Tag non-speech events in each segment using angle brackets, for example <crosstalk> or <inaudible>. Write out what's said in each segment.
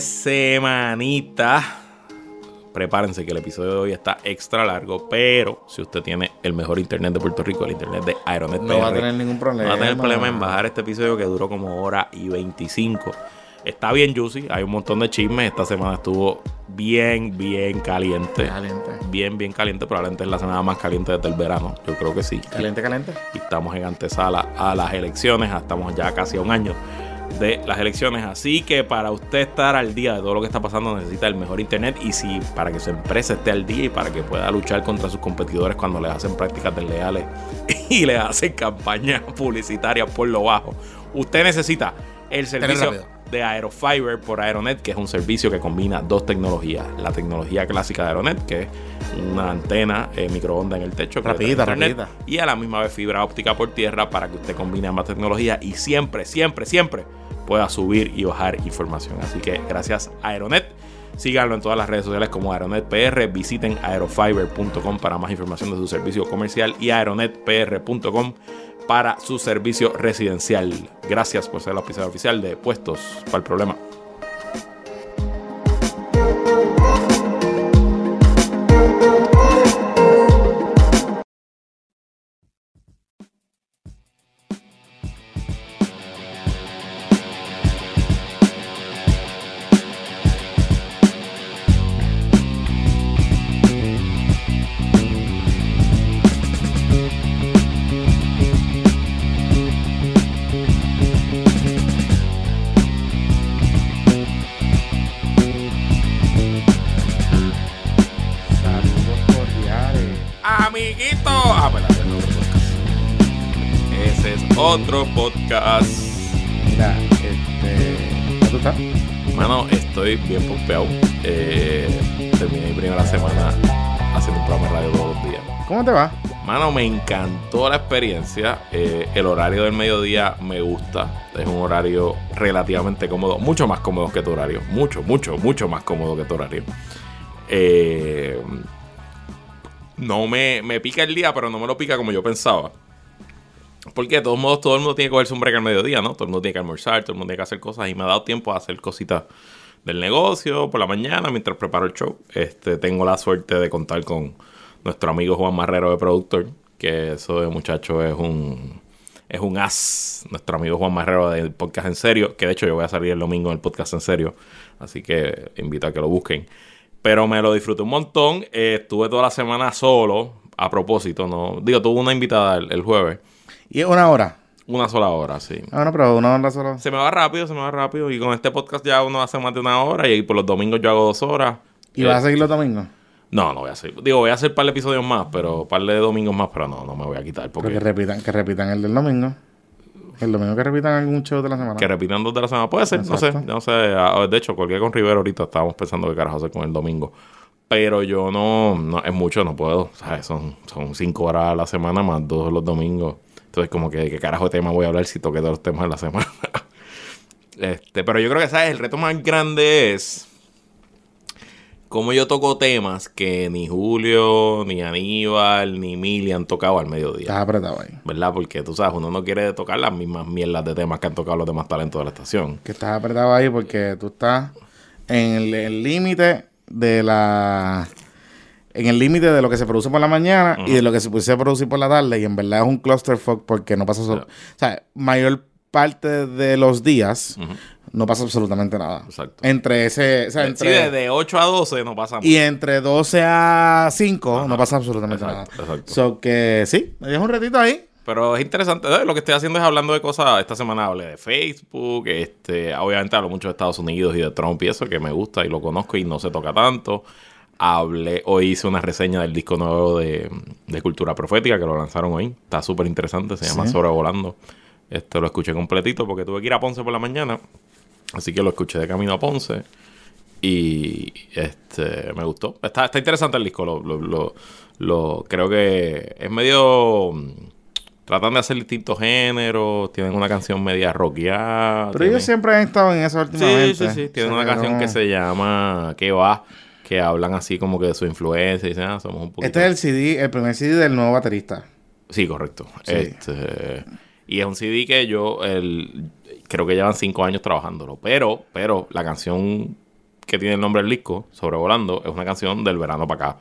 de semanita. Prepárense que el episodio de hoy está extra largo, pero si usted tiene el mejor internet de Puerto Rico, el internet de Aeronet No va a tener ningún problema. no va a tener problema en bajar este episodio que duró como hora y 25. Está bien juicy, hay un montón de chismes. Esta semana estuvo bien, bien caliente. Caliente. Bien, bien caliente. Probablemente es la semana más caliente desde el verano. Yo creo que sí. Caliente, caliente. Y estamos en antesala a las elecciones. Estamos ya casi a un año de las elecciones. Así que para usted estar al día de todo lo que está pasando, necesita el mejor internet. Y si para que su empresa esté al día y para que pueda luchar contra sus competidores cuando les hacen prácticas desleales <laughs> y les hacen campañas publicitarias por lo bajo, usted necesita el servicio. De Aerofiber por Aeronet, que es un servicio que combina dos tecnologías. La tecnología clásica de Aeronet, que es una antena eh, microondas en el techo. que Rapidita, rapidita. Y a la misma vez fibra óptica por tierra para que usted combine ambas tecnologías y siempre, siempre, siempre pueda subir y bajar información. Así que gracias Aeronet. Síganlo en todas las redes sociales como Aeronet PR. Visiten aerofiber.com para más información de su servicio comercial y aeronetpr.com para su servicio residencial. Gracias por ser el auspiciador oficial de Puestos para el Problema. Estoy bien pompeado. Eh, terminé mi primera semana haciendo un programa de radio todos los días. ¿Cómo te va? Mano, me encantó la experiencia. Eh, el horario del mediodía me gusta. Es un horario relativamente cómodo. Mucho más cómodo que tu horario. Mucho, mucho, mucho más cómodo que tu horario. Eh, no me, me pica el día, pero no me lo pica como yo pensaba. Porque de todos modos todo el mundo tiene que cogerse un break al mediodía, ¿no? Todo el mundo tiene que almorzar, todo el mundo tiene que hacer cosas. Y me ha dado tiempo a hacer cositas del negocio por la mañana mientras preparo el show. Este, tengo la suerte de contar con nuestro amigo Juan Marrero de productor, que eso de muchacho es un es un as, nuestro amigo Juan Marrero del podcast en serio, que de hecho yo voy a salir el domingo en el podcast en serio, así que invito a que lo busquen. Pero me lo disfruté un montón, eh, estuve toda la semana solo, a propósito, no, digo, tuve una invitada el, el jueves, ¿Y es una hora? Una sola hora, sí. Ah, no, pero una hora solo. Se me va rápido, se me va rápido. Y con este podcast ya uno hace más de una hora. Y por los domingos yo hago dos horas. ¿Y Eh, vas a seguir los domingos? No, no voy a hacer. Digo, voy a hacer un par de episodios más, pero un par de domingos más, pero no, no me voy a quitar. Pero Porque que repitan, que repitan el del domingo. El domingo que repitan algún show de la semana. que repitan dos de la semana. Puede ser, no sé. No sé. Ah, De hecho, colgué con Rivero ahorita. Estábamos pensando qué carajo hacer con el domingo. Pero yo no, no es mucho, no puedo. ¿sabes? Son, son cinco horas a la semana más dos los domingos. Entonces, como que de qué carajo de tema voy a hablar si toqué todos los temas de la semana. <laughs> este, pero yo creo que, ¿sabes? El reto más grande es cómo yo toco temas que ni Julio, ni Aníbal, ni Mili han tocado al mediodía. Estás apretado ahí. ¿Verdad? Porque tú sabes, uno no quiere tocar las mismas mierdas de temas que han tocado los demás talentos de la estación. Que estás apretado ahí porque tú estás en el límite de la... En el límite de lo que se produce por la mañana y de lo que se puede producir por la tarde. Y en verdad es un clusterfuck porque no pasa... solo- Claro. O sea, mayor parte de los días no pasa absolutamente nada. Exacto. Entre ese... O sea, Sí, entre, de, de 8 a 12 no pasa Y entre 12 a 5 no pasa absolutamente Exacto, nada. exacto. So que sí, me dejo un ratito ahí. Pero es interesante. Lo que estoy haciendo es hablando de cosas. Esta semana hablé de Facebook. Este, obviamente hablo mucho de Estados Unidos y de Trump y eso, que me gusta y lo conozco y no se toca tanto. Hablé, hoy hice una reseña del disco nuevo de, de Cultura Profética que lo lanzaron hoy. Está súper interesante, se llama Sí. Sobrevolando. Este lo escuché completito porque tuve que ir a Ponce por la mañana. Así que lo escuché de camino a Ponce. Y este me gustó. Está, está interesante el disco. Lo, lo, lo- lo- creo que es medio. mm, Tratan de hacer distintos géneros. Tienen una canción media rockeada. Pero ellos tienen- siempre han estado en eso Sí, últimamente. sí, sí. Tienen O una canción que se llama ¿Qué va? Que hablan así como que de su influencia y dicen, ah, somos un poquito. Este es el CD, el primer CD del nuevo baterista. Sí, correcto. Sí. Este, y es un CD que yo el, creo que llevan cinco años trabajándolo. Pero, pero la canción que tiene el nombre del disco, Sobrevolando, es una canción del verano para acá.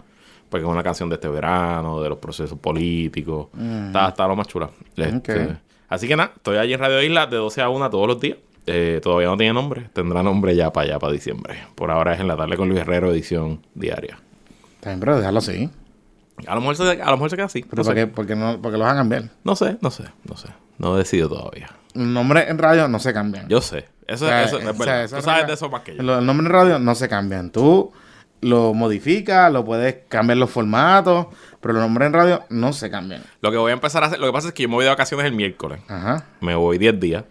Porque es una canción de este verano, de los procesos políticos. Está, está lo más chula. Este. Así que nada, estoy allí en Radio Isla de 12 a 1 todos los días. Eh, todavía no tiene nombre. Tendrá nombre ya para allá, para diciembre. Por ahora es en la tarde con Luis Herrero, edición diaria. También, pero déjalo así. A lo mejor se, a lo mejor se queda así. Pero no, ¿para sé. qué? Porque no, porque lo van a cambiar. no sé, no sé, no sé. No he decidido todavía. Los nombres en radio no se cambian. Yo sé. Eso, O sea, eso es o sea, verdad. esa Tú sabes de eso más que yo. Los nombres en radio no se cambian. Tú lo modificas, lo puedes cambiar los formatos, pero los nombres en radio no se cambian. Lo que voy a empezar a hacer, lo que pasa es que yo me voy de vacaciones el miércoles. Ajá. Me voy 10 días.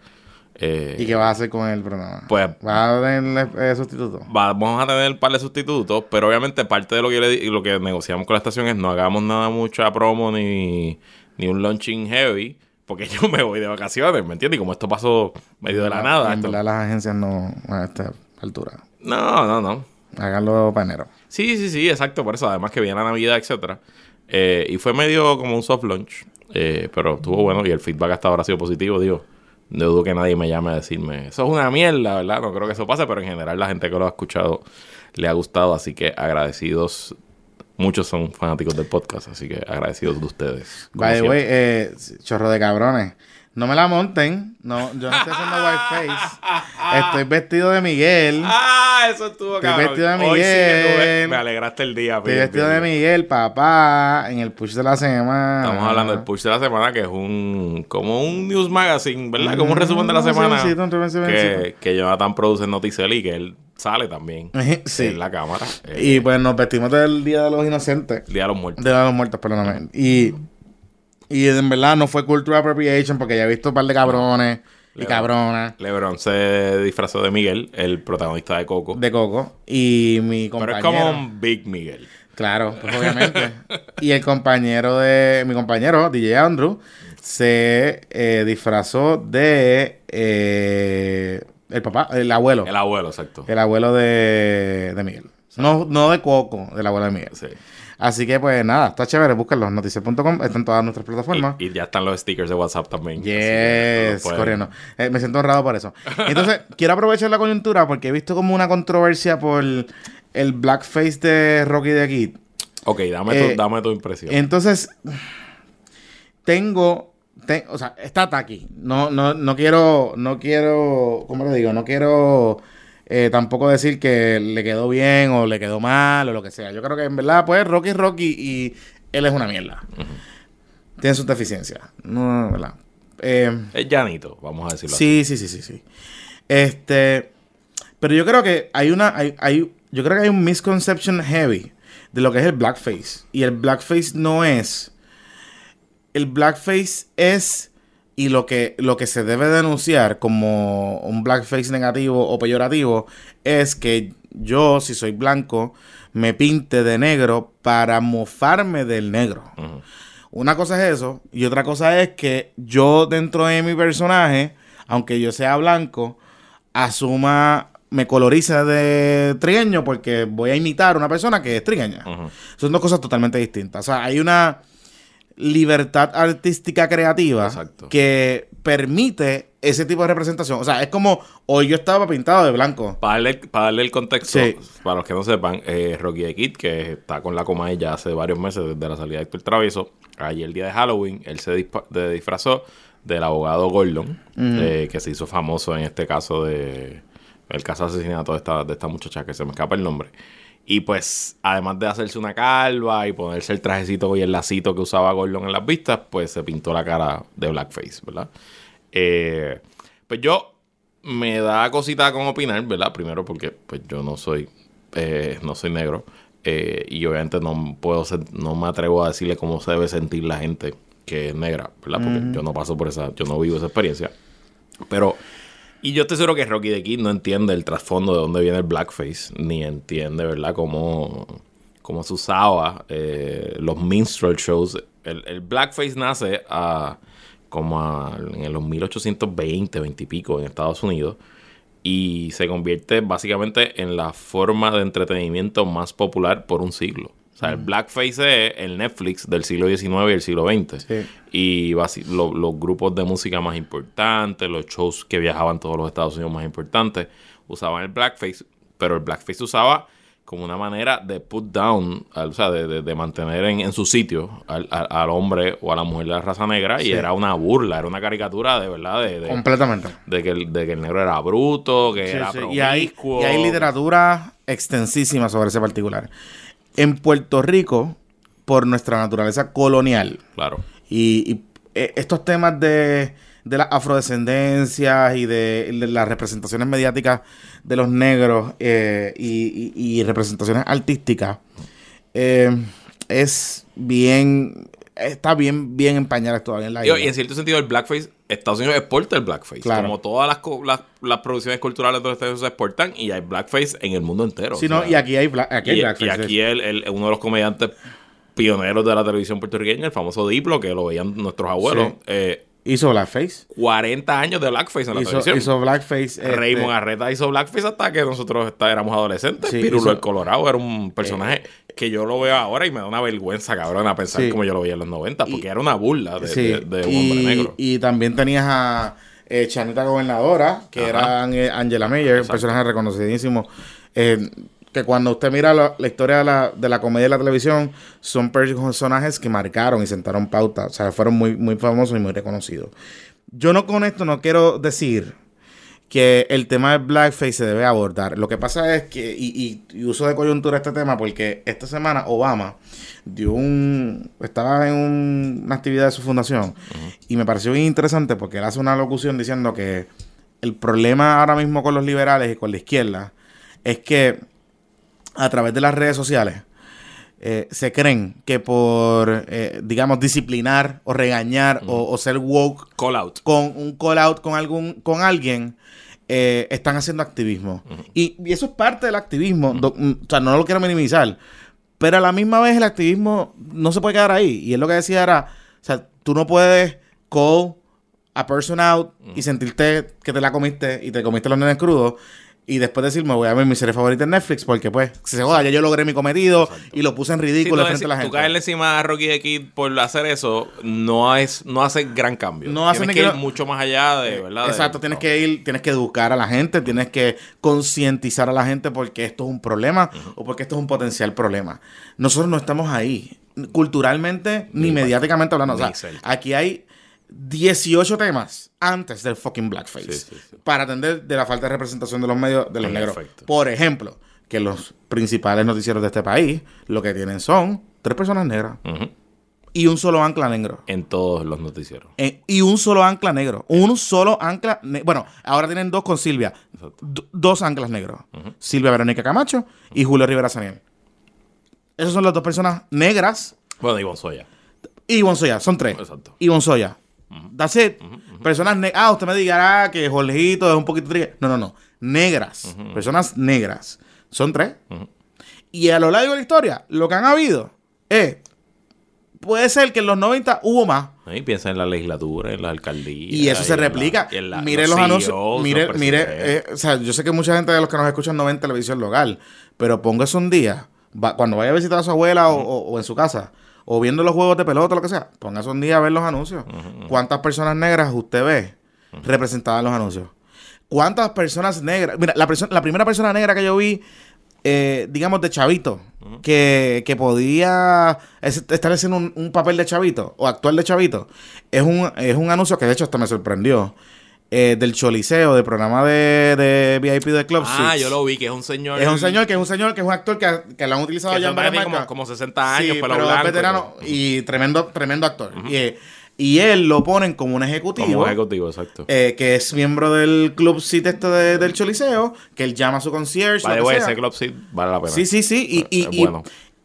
Eh, ¿Y qué vas a hacer con el programa? Pues- ¿Vas a tener eh, sustituto? Vamos a tener un par de sustitutos, pero obviamente parte de lo que le lo que negociamos con la estación es no hagamos nada mucha promo ni, ni un launching heavy, porque <laughs> yo me voy de vacaciones, ¿me entiendes? Y como esto pasó medio de la nada. En esto- las agencias no a esta altura. No, no, no. Háganlo para enero. Sí, sí, sí, exacto, por eso, además que viene la Navidad, etcétera. Eh, y fue medio como un soft launch, eh, pero estuvo bueno y el feedback hasta ahora ha sido positivo, digo. No dudo que nadie me llame a decirme, eso es una mierda, ¿verdad? No creo que eso pase, pero en general la gente que lo ha escuchado le ha gustado, así que agradecidos. Muchos son fanáticos del podcast, así que agradecidos de ustedes. By the way, eh, chorro de cabrones. No me la monten. No, yo no estoy haciendo whiteface. Estoy vestido de Miguel. ¡Ah! Eso estuvo Estoy cabrón. vestido de Hoy sí me- Miguel. me alegraste el día. Estoy vestido de. Miguel, papá, en el push de la semana. Estamos hablando del push de la semana, que es un como un news magazine, ¿verdad? Como un resumen de la semana. Que, que Jonathan produce en Noticel y que él sale también <laughs> Sí. en la cámara. eh, Y pues nos vestimos del Día de los Inocentes. Día de los Muertos. De los muertos, perdóname. Y, y en verdad no fue cultural appropriation porque ya he visto un par de cabrones y cabronas LeBron se disfrazó de Miguel, el protagonista de Coco. de Coco. Y mi pero compañero. es como un Big Miguel. Claro, pues obviamente. y el compañero de. Mi compañero, DJ Andrew, se eh, disfrazó de. eh, el papá, el abuelo. El abuelo, exacto. El abuelo de, de Miguel. No, no de Coco, del abuelo de Miguel. Sí. Así que, pues nada, está chévere. Búsquenlo. Noticias.com. Está en todas nuestras plataformas. Y, y ya están los stickers de WhatsApp también. Yes, pueden- corriendo. Eh, me siento honrado por eso. Entonces, <laughs> quiero aprovechar la coyuntura porque he visto como una controversia por el blackface de Rocky de Kid. Ok, dame, Eh, tu, dame tu impresión. Entonces, tengo, te- o sea, está aquí. No, no, no quiero, no quiero, ¿cómo le digo? No quiero eh, tampoco decir que le quedó bien o le quedó mal o lo que sea. Yo creo que en verdad, pues, Rocky es Rocky y él es una mierda. Tiene sus deficiencias. No, no, ¿verdad? Eh, es llanito, vamos a decirlo así. Sí, sí, sí, sí, sí. Este, pero yo creo que hay una, hay, hay, yo creo que hay un misconception heavy de lo que es el blackface. Y el blackface no es, el blackface es y lo que, lo que se debe denunciar como un blackface negativo o peyorativo es que yo, si soy blanco, me pinte de negro para mofarme del negro. Una cosa es eso, y otra cosa es que yo dentro de mi personaje, aunque yo sea blanco, asuma, me coloriza de trigueño porque voy a imitar a una persona que es trigueña. Son dos cosas totalmente distintas. O sea, hay una libertad artística creativa Exacto. que permite ese tipo de representación. O sea, es como hoy yo estaba pintado de blanco. Para darle, para darle el contexto, Sí. para los que no sepan, eh, Rocky the Kid, que está con la coma ya hace varios meses desde la salida de Héctor Travieso, ayer el día de Halloween, él se disfrazó del abogado Gordon, eh, que se hizo famoso en este caso de el caso de asesinato de esta, de esta muchacha que se me escapa el nombre. Y pues, además de hacerse una calva y ponerse el trajecito y el lacito que usaba Gordon en las vistas, pues se pintó la cara de blackface, ¿verdad? Eh, pues yo me da cosita con opinar, ¿verdad? Primero porque pues yo no soy eh, no soy negro eh, y obviamente no puedo ser, no me atrevo a decirle cómo se debe sentir la gente que es negra, ¿verdad? Porque yo no paso por esa, yo no vivo esa experiencia. Pero y yo estoy seguro que Rocky de Kid no entiende el trasfondo de dónde viene el blackface, ni entiende, ¿verdad? Cómo, cómo se usaba eh, los minstrel shows. El, blackface nace a, como en los 1820, 20 y pico en Estados Unidos y se convierte básicamente en la forma de entretenimiento más popular por un siglo. O sea, el blackface es el Netflix del siglo XIX y el siglo XX. Sí. Y lo- los grupos de música más importantes, los shows que viajaban todos los Estados Unidos más importantes, usaban el blackface pero el blackface se usaba como una manera de put down, o sea, de, de, mantener en, en, su sitio al, al, hombre o a la mujer de la raza negra y era una burla, era una caricatura de verdad de, completamente de que, el, de que el negro era bruto, que era y hay, y hay literatura extensísima sobre ese particular. En Puerto Rico, por nuestra naturaleza colonial, claro, y, y eh, estos temas de de las afrodescendencias y de, las representaciones mediáticas de los negros eh, y, representaciones artísticas, eh, es bien, está bien, bien empañada todavía en la isla. Y en cierto sentido el blackface, Estados Unidos exporta el blackface. Como todas las, las, producciones culturales de Estados Unidos se exportan y hay blackface en el mundo entero. Sí, no, y aquí hay, aquí y, blackface. Y aquí el, uno de los comediantes pioneros de la televisión puertorriqueña, el famoso Diplo, que lo veían nuestros abuelos, eh, Hizo blackface. 40 años de blackface en la hizo, televisión. Hizo blackface. Este... Raymond Arreta hizo blackface hasta que nosotros éramos adolescentes. Pirulo el Colorado era un personaje que yo lo veo ahora y me da una vergüenza, cabrón, a pensar como yo lo veía en los 90, porque era una burla de, un hombre negro. Y también tenías a eh, Chanita Gobernadora, que era Angela Mayer, un personaje reconocidísimo. Eh, que cuando usted mira la, historia de la, de la, comedia de la televisión, son personajes que marcaron y sentaron pauta. O sea, fueron muy, muy famosos y muy reconocidos. Yo no con esto no quiero decir que el tema del blackface se debe abordar. Lo que pasa es que, y, uso de coyuntura este tema, porque esta semana Obama dio un. estaba en una actividad de su fundación y me pareció bien interesante porque él hace una locución diciendo que el problema ahora mismo con los liberales y con la izquierda es que a través de las redes sociales eh, se creen que por, eh, digamos, disciplinar o regañar o, ser woke call out. con un call out con algún con alguien eh, están haciendo activismo. Y, eso es parte del activismo. Mm, o sea no lo quiero minimizar pero a la misma vez el activismo no se puede quedar ahí. Y es lo que decía era o sea tú no puedes call a person out y sentirte que te la comiste y te comiste los nenes crudos y después decir, me voy a ver mi serie favorita en Netflix, porque pues, se joda, ya yo logré mi cometido y lo puse en ridículo frente a la gente. Tú caerle encima a Rocky de Kid por hacer eso, no es, no hace gran cambio. No hace tienes que ir mucho más allá de, ¿verdad? Exacto, tienes que ir, tienes que educar a la gente, tienes que concientizar a la gente porque esto es un problema o porque esto es un potencial problema. Nosotros no estamos ahí, culturalmente ni, mediáticamente hablando. o sea, aquí hay 18 temas antes del fucking blackface para atender de la falta de representación de los medios de los negros. Por ejemplo, que los principales noticieros de este país lo que tienen son tres personas negras y un solo ancla negro. En todos los noticieros. y un solo ancla negro. Un solo ancla. bueno, ahora tienen dos con Silvia. Dos anclas negros. Silvia Verónica Camacho y Julio Rivera Saniel. Esas son las dos personas negras. Bueno, y Bonzoya. Y Bonzoya, son tres. Exacto. Y Bonzoya. That's it. Personas negras. Ah, usted me ah, que Jorgito es un poquito triste. No, no, no. Negras. Personas negras. Son tres. Y a lo largo de la historia, lo que han habido es. Puede ser que en los 90 hubo más. Y piensa en la legislatura, en la alcaldía. Y eso se replica. mire los, anuncios. E mire, mire. Eh, o sea, yo sé que mucha gente de los que nos escuchan no ven televisión local. Pero póngase un día. cuando vaya a visitar a su abuela o en su casa o viendo los juegos de pelota, lo que sea, póngase un día a ver los anuncios. ¿Cuántas personas negras usted ve representadas en los anuncios? ¿Cuántas personas negras? Mira, la, la primera persona negra que yo vi, eh, digamos, de chavito, que, que, podía estar haciendo un, papel de chavito o actual de chavito, es un, es un anuncio que de hecho hasta me sorprendió. Eh, del Choliseo, del programa de, de VIP de Club Ah, yo lo vi, que es un señor. Es un señor, que es un señor, que es un actor que, que lo han utilizado ya en varias como, como 60 años, pero, es veterano y, tremendo, tremendo actor. y, y, él lo ponen como un ejecutivo. Como ejecutivo, exacto. Eh, que es miembro del Club Seat este del Choliseo, que él llama a su concierge. Vale, güey, ese Club Seat vale la pena. Sí, sí, sí. Y, y,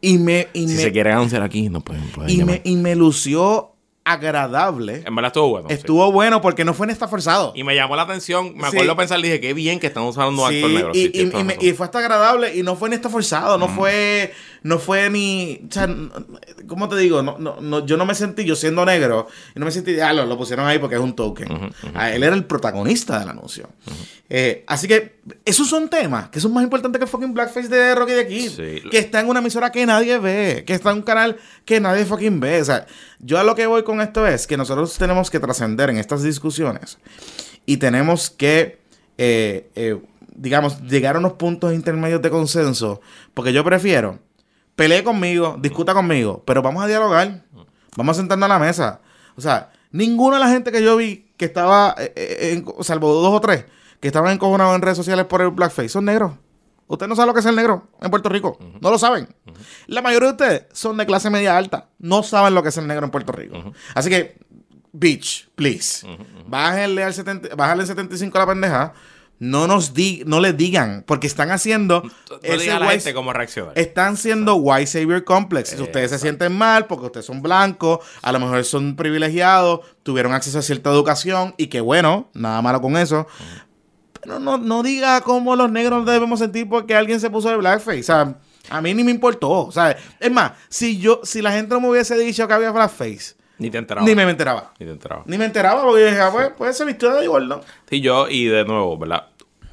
y, me, y si me, se quiere anunciar aquí, no pueden, pueden y, me, y me lució agradable. En verdad estuvo bueno. Estuvo bueno porque no fue ni está forzado. Y me llamó la atención. Me acuerdo pensar, dije, qué bien que están usando un actor negro. Y, y, y, fue hasta agradable y no fue ni está forzado. No fue no fue ni. O sea, ¿cómo te digo? No, no, yo no me sentí, yo siendo negro, no me sentí, ah, lo, lo pusieron ahí porque es un token. Ah, él era el protagonista del anuncio. Eh, así que esos son temas que son más importantes que el fucking blackface de Rocky de aquí. Que está en una emisora que nadie ve, que está en un canal que nadie fucking ve. O sea, yo a lo que voy con esto es que nosotros tenemos que trascender en estas discusiones y tenemos que. Eh, eh, digamos, llegar a unos puntos intermedios de consenso, porque yo prefiero, pelee conmigo, discuta conmigo, pero vamos a dialogar, vamos a sentarnos a la mesa. O sea, ninguna de la gente que yo vi que estaba, eh, eh, en- salvo dos o tres, que estaban encojonados en redes sociales por el blackface, son negros. Usted no sabe lo que es el negro en Puerto Rico. No lo saben. La mayoría de ustedes son de clase media alta. No saben lo que es el negro en Puerto Rico. Así que, bitch, please. Bájenle al 70, bájale el 75 a la pendeja. No nos di, no le digan, porque están haciendo No ese a la white- gente cómo reaccionar. están siendo white savior complex. Si ustedes se sienten mal porque ustedes son blancos, a lo mejor son privilegiados, tuvieron acceso a cierta educación y que bueno, nada malo con eso. Pero no, no diga cómo los negros debemos sentir porque alguien se puso de blackface. O sea, a mí ni me importó. O sea, es más, si yo, si la gente no me hubiese dicho que había blackface, Ni te enterabas. ni me enteraba. Ni te enterabas. Ni me enteraba porque yo dije, ah, pues, puede ser vestido de gordo. Sí, yo, y de nuevo, ¿verdad?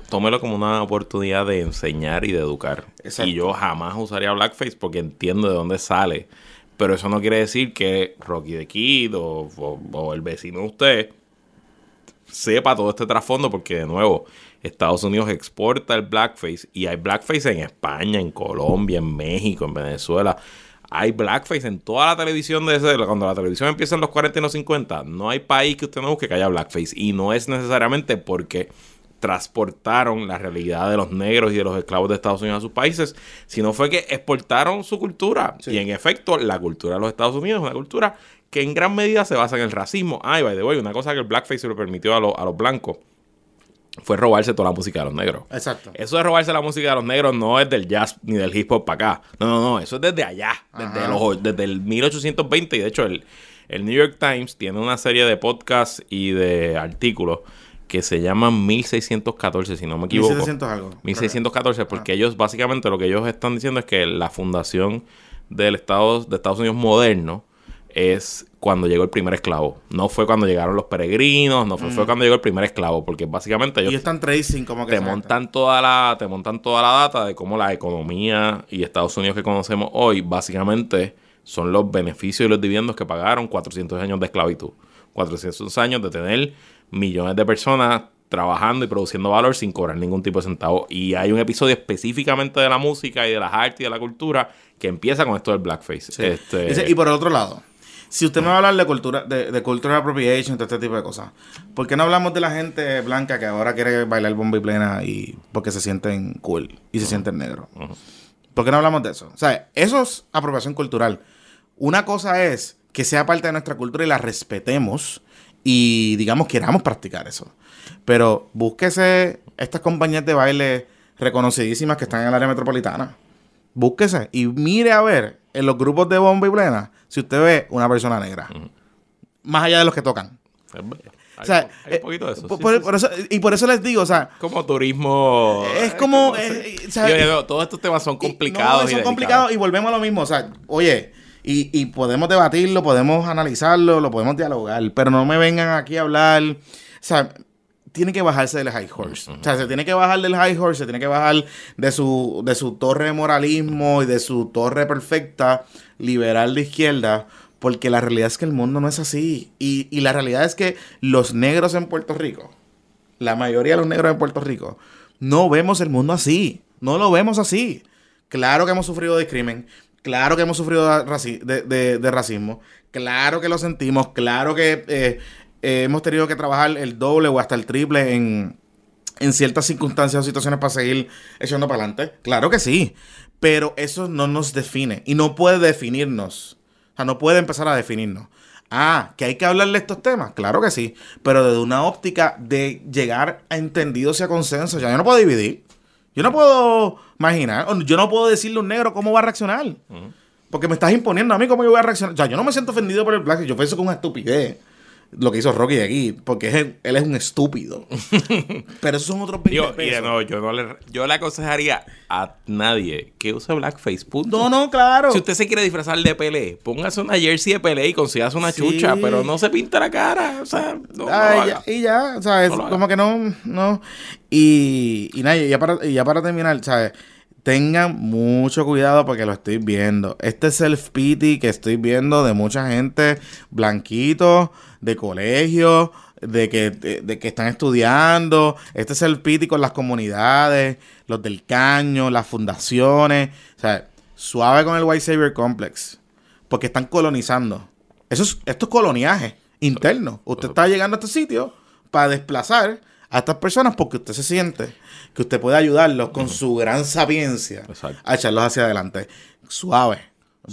Tómelo como una oportunidad de enseñar y de educar. Exacto. Y yo jamás usaría blackface porque entiendo de dónde sale. Pero eso no quiere decir que Rocky the Kid o, o- o el vecino de usted sepa todo este trasfondo porque, de nuevo, Estados Unidos exporta el blackface y hay blackface en España, en Colombia, en México, en Venezuela. Hay blackface en toda la televisión de ese, cuando la televisión empieza en los 40 y los 50. No hay país que usted no busque que haya blackface. Y no es necesariamente porque transportaron la realidad de los negros y de los esclavos de Estados Unidos a sus países, sino fue que exportaron su cultura. Sí. Y en efecto, la cultura de los Estados Unidos es una cultura que en gran medida se basa en el racismo. Ay, by the way, una cosa que el blackface se lo permitió a, los- a los blancos fue robarse toda la música de los negros. Exacto. Eso de robarse la música de los negros no es del jazz ni del hip hop para acá. No, no, no. Eso es desde allá. Desde, los, desde el 1820. Y de hecho, el, el New York Times tiene una serie de podcasts y de artículos que se llaman 1614, si no me equivoco. 1700 algo. 1614, porque ellos básicamente lo que ellos están diciendo es que la fundación del Estado de Estados Unidos moderno es cuando llegó el primer esclavo. No fue cuando llegaron los peregrinos, no fue, fue cuando llegó el primer esclavo, porque básicamente Y ellos ellos están tracing como que te montan toda la te montan toda la data de cómo la economía y Estados Unidos que conocemos hoy básicamente son los beneficios y los dividendos que pagaron 400 años de esclavitud. 400 años de tener millones de personas trabajando y produciendo valor sin cobrar ningún tipo de centavo. Y hay un episodio específicamente de la música y de las artes y de la cultura que empieza con esto del blackface. Sí. Este, y por el otro lado, si usted me va a hablar de cultura, de, de cultural appropriation, de este tipo de cosas, ¿por qué no hablamos de la gente blanca que ahora quiere bailar bomba y plena y porque se sienten cool y se sienten negros? ¿Por qué no hablamos de eso? O sea, eso es apropiación cultural. Una cosa es que sea parte de nuestra cultura y la respetemos y, digamos, queramos practicar eso. Pero búsquese estas compañías de baile reconocidísimas que están en el área metropolitana. Búsquese y mire a ver en los grupos de bomba y plena si usted ve una persona negra. Más allá de los que tocan. hay, O sea, hay eh, un poquito de eso por- sí, por- sí, por eso- y por eso les digo, o sea, como turismo Es como, eh, o sea, Yo digo, todos estos temas son y- complicados no, y son complicados y volvemos a lo mismo. O sea, oye, y, y podemos debatirlo, podemos analizarlo, lo podemos dialogar, pero no me vengan aquí a hablar. O sea, tiene que bajarse del high horse. O sea, se tiene que bajar del high horse, se tiene que bajar de su, de su torre de moralismo y de su torre perfecta liberal de izquierda. Porque la realidad es que el mundo no es así. Y, y la realidad es que los negros en Puerto Rico, la mayoría de los negros en Puerto Rico, no vemos el mundo así. No lo vemos así. Claro que hemos sufrido discrimen. Claro que hemos sufrido de, de- de- de racismo. Claro que lo sentimos. Claro que eh, eh, hemos tenido que trabajar el doble o hasta el triple en, en ciertas circunstancias o situaciones para seguir echando para adelante. Claro que sí. Pero eso no nos define. Y no puede definirnos. O sea, no puede empezar a definirnos. Ah, que hay que hablar de estos temas. Claro que sí. Pero desde una óptica de llegar a entendidos y a consensos. Ya yo no puedo dividir. Yo no puedo imaginar. Yo no puedo decirle a un negro cómo va a reaccionar. Porque me estás imponiendo a mí cómo yo voy a reaccionar. O sea, yo no me siento ofendido por el black. Yo pienso que es una estupidez. Lo que hizo Rocky aquí. Porque es él es un estúpido. <laughs> Pero esos son otros 20 Digo, y de pesos. nuevo, yo no le, yo le aconsejaría a nadie que use blackface. Punto. No, no, claro. Si usted se quiere disfrazar de Pelé, póngase una jersey de Pelé y consígase una Sí. chucha, pero no se pinta la cara. O sea, no, no lo Ay, haga. ya- y ya, ¿sabes? No lo haga. como que no, no. Y, y nada, y ya para, y ya para terminar, ¿sabes? Tengan mucho cuidado porque lo estoy viendo. Este self-pity que estoy viendo de mucha gente blanquito, de colegio, de que, de, de que están estudiando. Este es el piti con las comunidades, los del caño, las fundaciones. O sea, suave con el White Savior Complex. Porque están colonizando. Eso es, esto es coloniaje interno. Usted está llegando a este sitio para desplazar a estas personas porque usted se siente que usted puede ayudarlos con su gran sapiencia Exacto. a echarlos hacia adelante. Suave.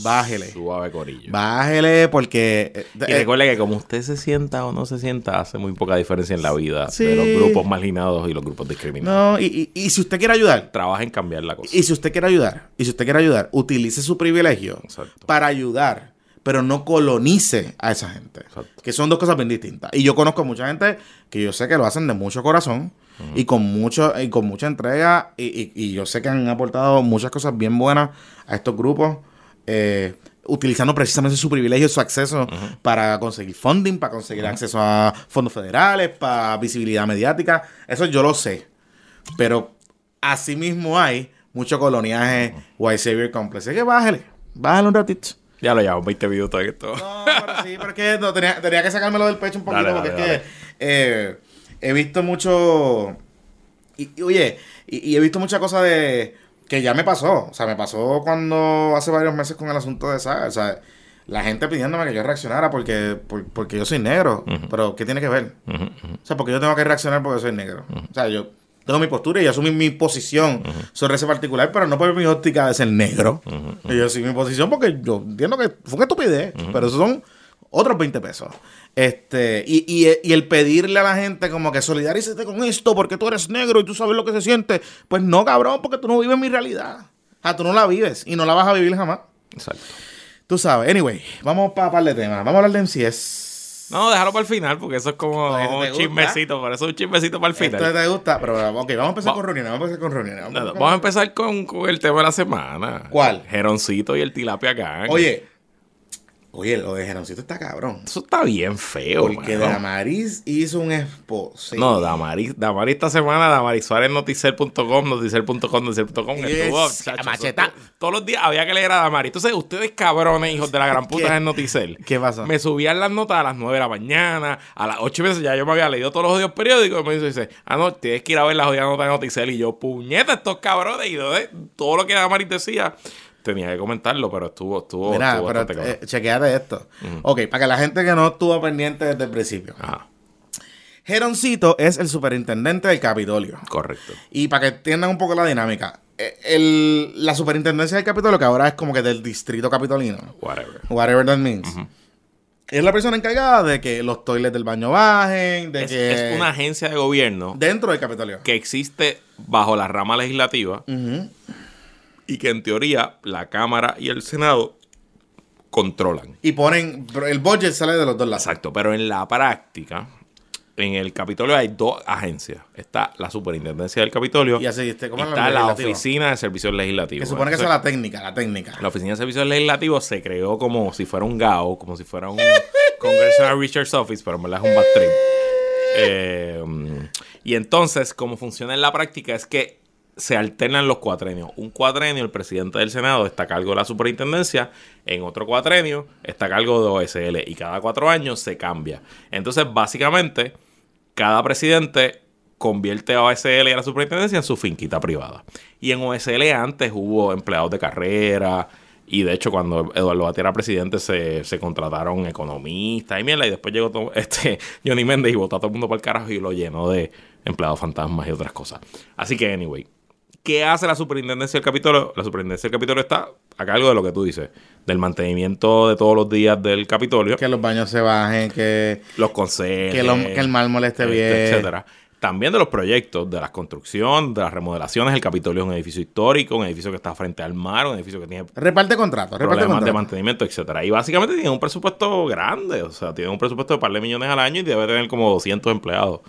Bájele. Suave corillo. Bájele porque... eh, Y eh, recuerde que como usted se sienta o no se sienta, hace muy poca diferencia en la vida Sí. de los grupos marginados y los grupos discriminados. no, y, y- y si usted quiere ayudar, Trabaja en cambiar la cosa. y si usted quiere ayudar, y si usted quiere ayudar, utilice su privilegio Exacto. para ayudar, pero no colonice a esa gente. Exacto. Que son dos cosas bien distintas. Y yo conozco mucha gente que yo sé que lo hacen de mucho corazón y con mucho y con mucha entrega y, y- y yo sé que han aportado muchas cosas bien buenas a estos grupos. eh, utilizando precisamente su privilegio, su acceso para conseguir funding, para conseguir acceso a fondos federales, para visibilidad mediática. Eso yo lo sé. Pero asimismo hay mucho coloniaje White Savior Complex. Es que bájale, bájale un ratito. Ya lo llevamos 20 minutos en esto. No, pero sí, pero es que no, tenía, tenía que sacármelo del pecho un poquito Dale, porque dale, es que eh, he visto mucho. Y, y, oye, y, y he visto mucha cosa de. que ya me pasó. O sea, me pasó cuando hace varios meses con el asunto de Saga. O sea, la gente pidiéndome que yo reaccionara porque, por- porque yo soy negro. Pero, ¿qué tiene que ver? O sea, porque yo tengo que reaccionar porque soy negro. O sea, yo tengo mi postura y asumí mi posición sobre ese particular, pero no por mi óptica de ser negro. Y yo asumí mi posición porque yo entiendo que fue una estupidez, pero esos son otros 20 pesos. Este, y, y, y el pedirle a la gente como que solidarízate con esto porque tú eres negro y tú sabes lo que se siente. Pues no, cabrón, porque tú no vives mi realidad. O sea, tú no la vives y no la vas a vivir jamás. Exacto. Tú sabes. Anyway, vamos para par de temas. Vamos a hablar de MCS. No, déjalo para el final porque eso es como un chismecito. Por eso es un chismecito para el final. Esto te gusta, pero ok, vamos a empezar Va- con reuniones. Vamos a empezar con reuniones. Vamos a Nada, empezar Vamos a empezar con, con el tema de la semana. ¿Cuál? Geroncito y el tilapia gang. Oye, oye, lo de Geroncito está cabrón. Eso está bien feo, Porque mano. Damaris hizo un esposo. No, Damaris, Damaris esta semana, Damaris Suárez, noticel.com, noticel.com, noticel.com. Yes, macheta. Todos los días había que leer a Damaris. Entonces, ustedes cabrones, hijos de la gran puta <laughs> en Noticel. ¿Qué pasó? Me subían las notas a las 9 de la mañana, a las 8 veces ya yo me había leído todos los odios periódicos. Y me dice, ah, no, tienes que ir a ver las jodidas notas de Noticel. Y yo, puñeta, estos cabrones. Y todo lo que Damaris decía, tenía que comentarlo, pero estuvo, estuvo, Mira, estuvo pero eh, chequeate esto. Ok, para que la gente que no estuvo pendiente desde el principio. Ajá, Geroncito es el superintendente del Capitolio. correcto. Y para que entiendan un poco la dinámica, eh, el- la superintendencia del Capitolio, que ahora es como que del distrito capitolino, Whatever. whatever that means, es la persona encargada de que los toilets del baño bajen, de Es, que... es una agencia de gobierno Dentro del Capitolio. que existe bajo la rama legislativa Ujú. Y que en teoría la Cámara y el Senado controlan. Y ponen, el budget sale de los dos lados. Exacto, pero en la práctica, en el Capitolio hay dos agencias. Está la Superintendencia del Capitolio Y así, este, ¿cómo está la? Oficina de Servicios Legislativos. Que supone que esa es la técnica, la técnica. la Oficina de Servicios Legislativos se creó como si fuera un GAO, como si fuera un <laughs> Congressional Research Office, pero en verdad es un trip. Eh, y entonces, como funciona en la práctica es que se alternan los cuatrenios. Un cuatrenio, el presidente del Senado está a cargo de la superintendencia. En otro cuatrenio está a cargo de OSL. Y cada cuatro años se cambia. Entonces, básicamente, cada presidente convierte a OSL y a la superintendencia en su finquita privada. Y en OSL antes hubo empleados de carrera. Y de hecho, cuando Eduardo Batia era presidente, se, se contrataron economistas y mierda. Y después llegó <laughs> este Johnny Méndez y votó a todo el mundo para el carajo y lo llenó de empleados fantasmas y otras cosas. Así que, anyway, ¿qué hace la superintendencia del Capitolio? La superintendencia del Capitolio está a cargo de lo que tú dices, del mantenimiento de todos los días del Capitolio, Que los baños se bajen, que, los consejos, que, lo- que el mármol esté bien. etcétera. También de los proyectos, de las construcciones, de las remodelaciones. El Capitolio es un edificio histórico, un edificio que está frente al mar, un edificio que tiene Reparte contratos, reparte problemas de mantenimiento, etcétera. Y básicamente tiene un presupuesto grande, o sea, tiene un presupuesto de par de millones al año y debe tener como 200 empleados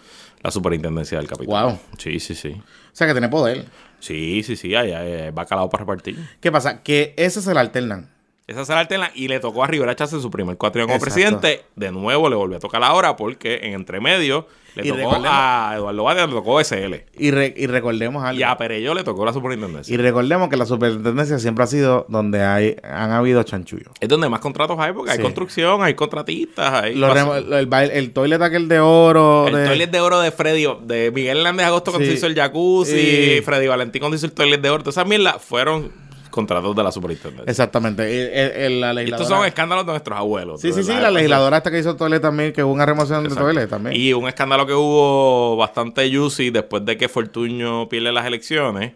la superintendencia del Capitolio. Wow. Sí, sí, sí. O sea, que tiene poder. Sí, sí, sí, ahí hay bacalao para repartir. ¿Qué pasa? Que ese se la alternan. Esa será la. Y le tocó a Rivera Chávez en su primer cuatrienio como presidente. De nuevo le volvió a tocar ahora porque en entremedio le Y tocó a Eduardo Batia, le tocó SL. Y, re- y recordemos algo. Y a Perello le tocó la superintendencia. Y recordemos que la superintendencia siempre ha sido donde hay han habido chanchullos. Es donde más contratos hay porque hay construcción, hay contratistas, hay... El, el toilet aquel de oro. El de- toilet de oro de Freddy, de Miguel Hernández Agosto cuando se hizo el jacuzzi, Y- Freddy Valentín cuando hizo el toilet de oro, todas esas mierdas fueron contratos de la superintendencia. Exactamente. El- la estos son escándalos de nuestros abuelos. Sí, sí, sí. La legisladora hasta que hizo toilet también, que hubo una remoción de toilet también. Y un escándalo que hubo bastante juicy después de que Fortuño pierde las elecciones,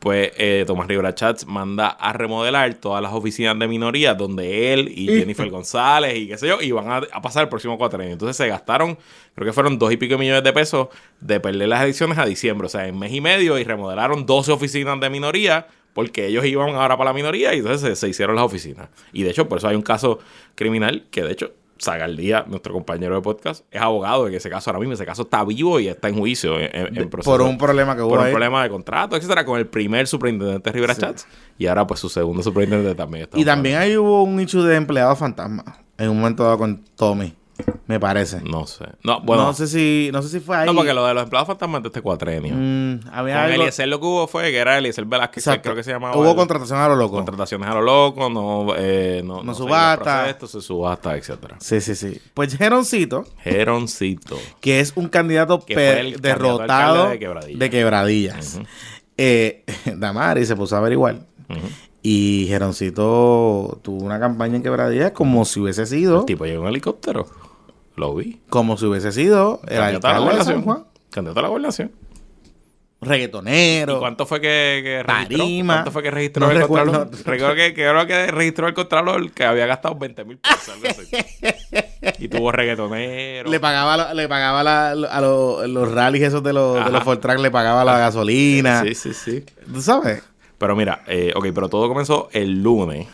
pues eh, Tomás Rivera Chats manda a remodelar todas las oficinas de minoría donde él y Jennifer González y qué sé yo, y van a, a pasar el próximo cuatro años. Entonces se gastaron, creo que fueron dos y pico millones de pesos de perder las elecciones a diciembre, o sea, en mes y medio, y remodelaron 12 oficinas de minoría porque ellos iban ahora para la minoría y entonces se, se hicieron las oficinas. Y de hecho, por eso hay un caso criminal que de hecho Zagaldía, nuestro compañero de podcast, es abogado en ese caso ahora mismo. Ese caso está vivo y está en juicio, en, en- en proceso. por un problema que hubo Por un problema de contrato, etcétera, con el primer superintendente Rivera Chats. Y ahora, pues, su segundo superintendente también está. Y también ahí hubo un nicho de empleado fantasma. En un momento dado con Tommy. Me parece. No sé. No, bueno. no sé si, no sé si fue ahí. no, porque lo de los empleados fantasmas de este cuatrenio. Mm, había Con algo- Eliezer lo que hubo fue que era Eliezer Velázquez, que creo que se llamaba. Hubo el- contratación a lo loco. contrataciones a lo loco, no, eh, no, No iba subasta. proceso, se subasta, etcétera. Sí, sí, sí. Pues Geroncito, Geroncito. que es un candidato per- derrotado de Quebradillas. de quebradillas. Eh, <laughs> Damari se puso a averiguar. Ujú. Y Geroncito tuvo una campaña en quebradillas como si hubiese sido, El tipo llegó en helicóptero. Lo vi. como si hubiese sido el Candidato a la alcalde de San gobernación. Juan. Candidato a la gobernación. Reggaetonero. ¿Y cuánto fue que, que registró? Tarima. ¿Cuánto fue que registró No el recuerdo. Contralor? Recuerdo que, que creo que registró el Contralor que había gastado 20 mil pesos. algo así. <laughs> y tuvo reggaetonero. Le pagaba, le pagaba la- a los, los rallies esos de los, de Ajá. los Fortrack, le pagaba la gasolina. Sí, sí, sí. ¿Tú sabes? Pero mira, eh, ok, pero todo comenzó el lunes.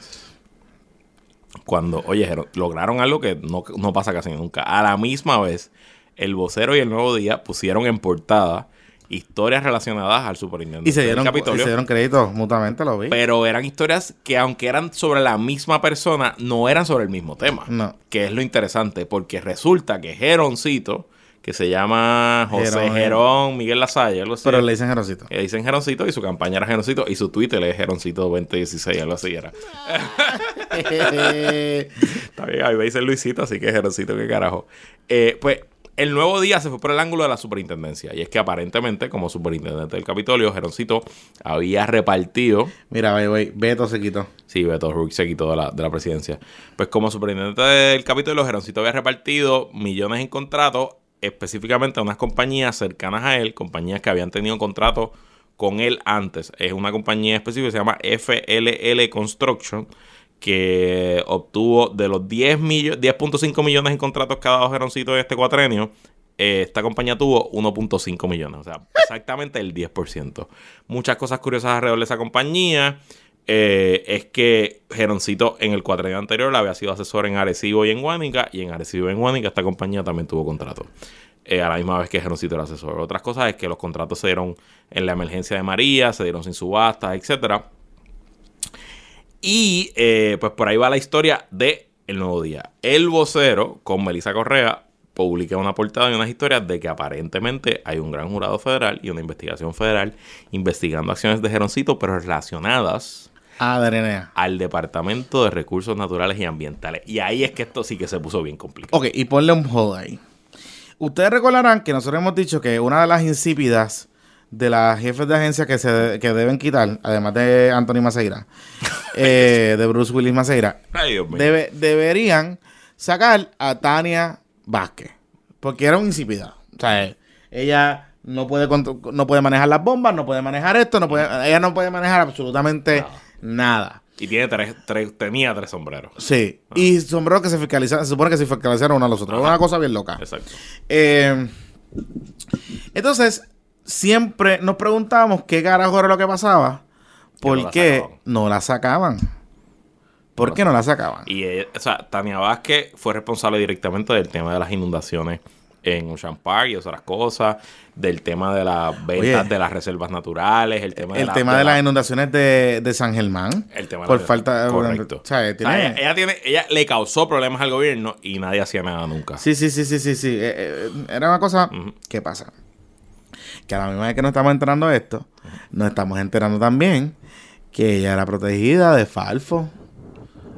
Cuando, oye, lograron algo que no, no pasa casi nunca. A la misma vez, el vocero y el nuevo día pusieron en portada historias relacionadas al superintendente Y se dieron, y se dieron créditos mutuamente, lo vi. Pero eran historias que aunque eran sobre la misma persona, no eran sobre el mismo tema. No. Que es lo interesante, porque resulta que Geroncito, que se llama José Gerón. Gerón Miguel Lasalle, algo así. Pero le dicen Geroncito. Le dicen Geroncito y su campaña era Geroncito y su Twitter es Geroncito 2016, algo así era. <laughs> Está bien, ahí me dicen Luisito, así que Geroncito, qué carajo. Eh, pues el nuevo día se fue por el ángulo de la superintendencia. Y es que aparentemente, como superintendente del Capitolio, Geroncito había repartido Mira, güey, güey, Beto se quitó. Sí, Beto Ruiz se quitó de la, de la presidencia. Pues como superintendente del Capitolio, Geroncito había repartido millones en contratos, específicamente a unas compañías cercanas a él, compañías que habían tenido contratos con él antes. Es una compañía específica que se llama FLL Construction, que obtuvo de los 10 millo- 10.5 millones en contratos que ha dado Geroncito en este cuatrenio, eh, esta compañía tuvo 1.5 millones, o sea, exactamente el 10%. Muchas cosas curiosas alrededor de esa compañía. Eh, es que Geroncito en el cuatrenio anterior había sido asesor en Arecibo y en Guánica, y en Arecibo y en Guánica esta compañía también tuvo contrato. eh, a la misma vez que Geroncito era asesor. Otras cosas es que los contratos se dieron en la emergencia de María, se dieron sin subasta, etcétera. Y eh, pues por ahí va la historia de El Nuevo Día. El vocero con Melissa Correa publica una portada y unas historias de que aparentemente hay un gran jurado federal y una investigación federal investigando acciones de Geroncito, pero relacionadas Ah, Arenea. al Departamento de Recursos Naturales y Ambientales. Y ahí es que esto sí que se puso bien complicado. Ok, y ponle un hold ahí. Ustedes recordarán que nosotros hemos dicho que una de las insípidas de las jefes de agencia que se que deben quitar, además de Anthony Maceira, <laughs> eh, de Bruce Willis Maceira, Ay, Dios mío. debe- deberían sacar a Tania Vázquez. Porque era una insípida. O sea, eh, ella no puede, contro- no puede manejar las bombas, no puede manejar esto, no puede, ella no puede manejar absolutamente nada. Y tiene tres, tres- tenía tres sombreros. Sí. Y sombreros que se fiscalizaron, se supone que se fiscalizaron uno a los otros. Ajá. Una cosa bien loca. Exacto. Eh, entonces, siempre nos preguntábamos qué carajo era lo que pasaba. Que no ¿Por la qué sacaban. no la sacaban? ¿Por qué no la sacaban? Y ella- o sea, Tania Vázquez fue responsable directamente del tema de las inundaciones en Ocean Park y otras cosas, del tema de las ventas Oye, de las reservas naturales, el tema de, El la- tema de las inundaciones de, de San Germán. el tema de por la- falta de. correcto. O sea, tiene- ella, ella tiene, ella le causó problemas al gobierno y nadie hacía nada nunca. Sí, sí, sí, sí, sí, sí. Eh, eh, era una cosa. Ujú. ¿Qué pasa? Que a la misma vez que nos estamos enterando de esto, nos estamos enterando también que ella era protegida de Falfo.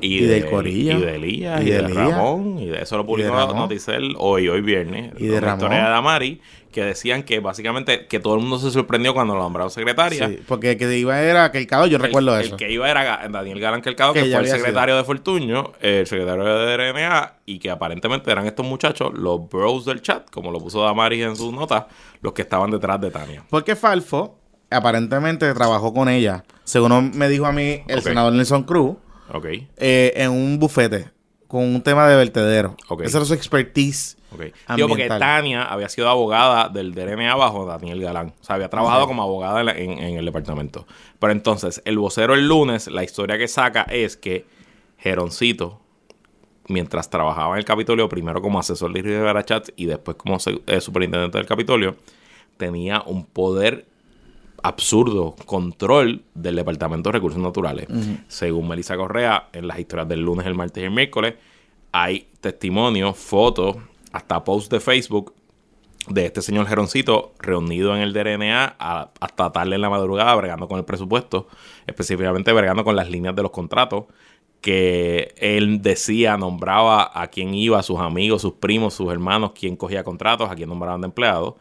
Y, Y de, del Corillo. Y de Elías, Y de Elías. Ramón, y de eso lo publicó. Noticel hoy, hoy viernes. Y de una historia de Damari, que decían que básicamente que todo el mundo se sorprendió cuando lo nombraron secretaria. Sí, porque el que iba era aquel cabo, yo El- recuerdo el, eso. que iba era Daniel Galán Quelcado, Que que fue el secretario de Fortuño, el secretario de RNA, y que aparentemente eran estos muchachos, los bros del chat, como lo puso Damaris en sus notas, los que estaban detrás de Tania. Porque Falfo aparentemente trabajó con ella, según me dijo a mí el senador Nelson Cruz, Ok, eh, en un bufete con un tema de vertedero. Esa era su expertise. ok. Digo, porque. Tania había sido abogada del DRNA bajo Daniel Galán. O sea, había trabajado como abogada en, la- en- en el departamento. Pero entonces, el vocero el lunes, la historia que saca es que Geroncito, mientras trabajaba en el Capitolio, primero como asesor de Rivera Chats y después como eh, superintendente del Capitolio, tenía un poder absurdo control del Departamento de Recursos Naturales. Según Melissa Correa, en las historias del lunes, el martes y el miércoles, hay testimonios, fotos, hasta posts de Facebook de este señor Geroncito reunido en el DRNA a- hasta tarde en la madrugada bregando con el presupuesto, específicamente bregando con las líneas de los contratos, que él decía, nombraba a quién iba, sus amigos, sus primos, sus hermanos, quién cogía contratos, a quién nombraban de empleados,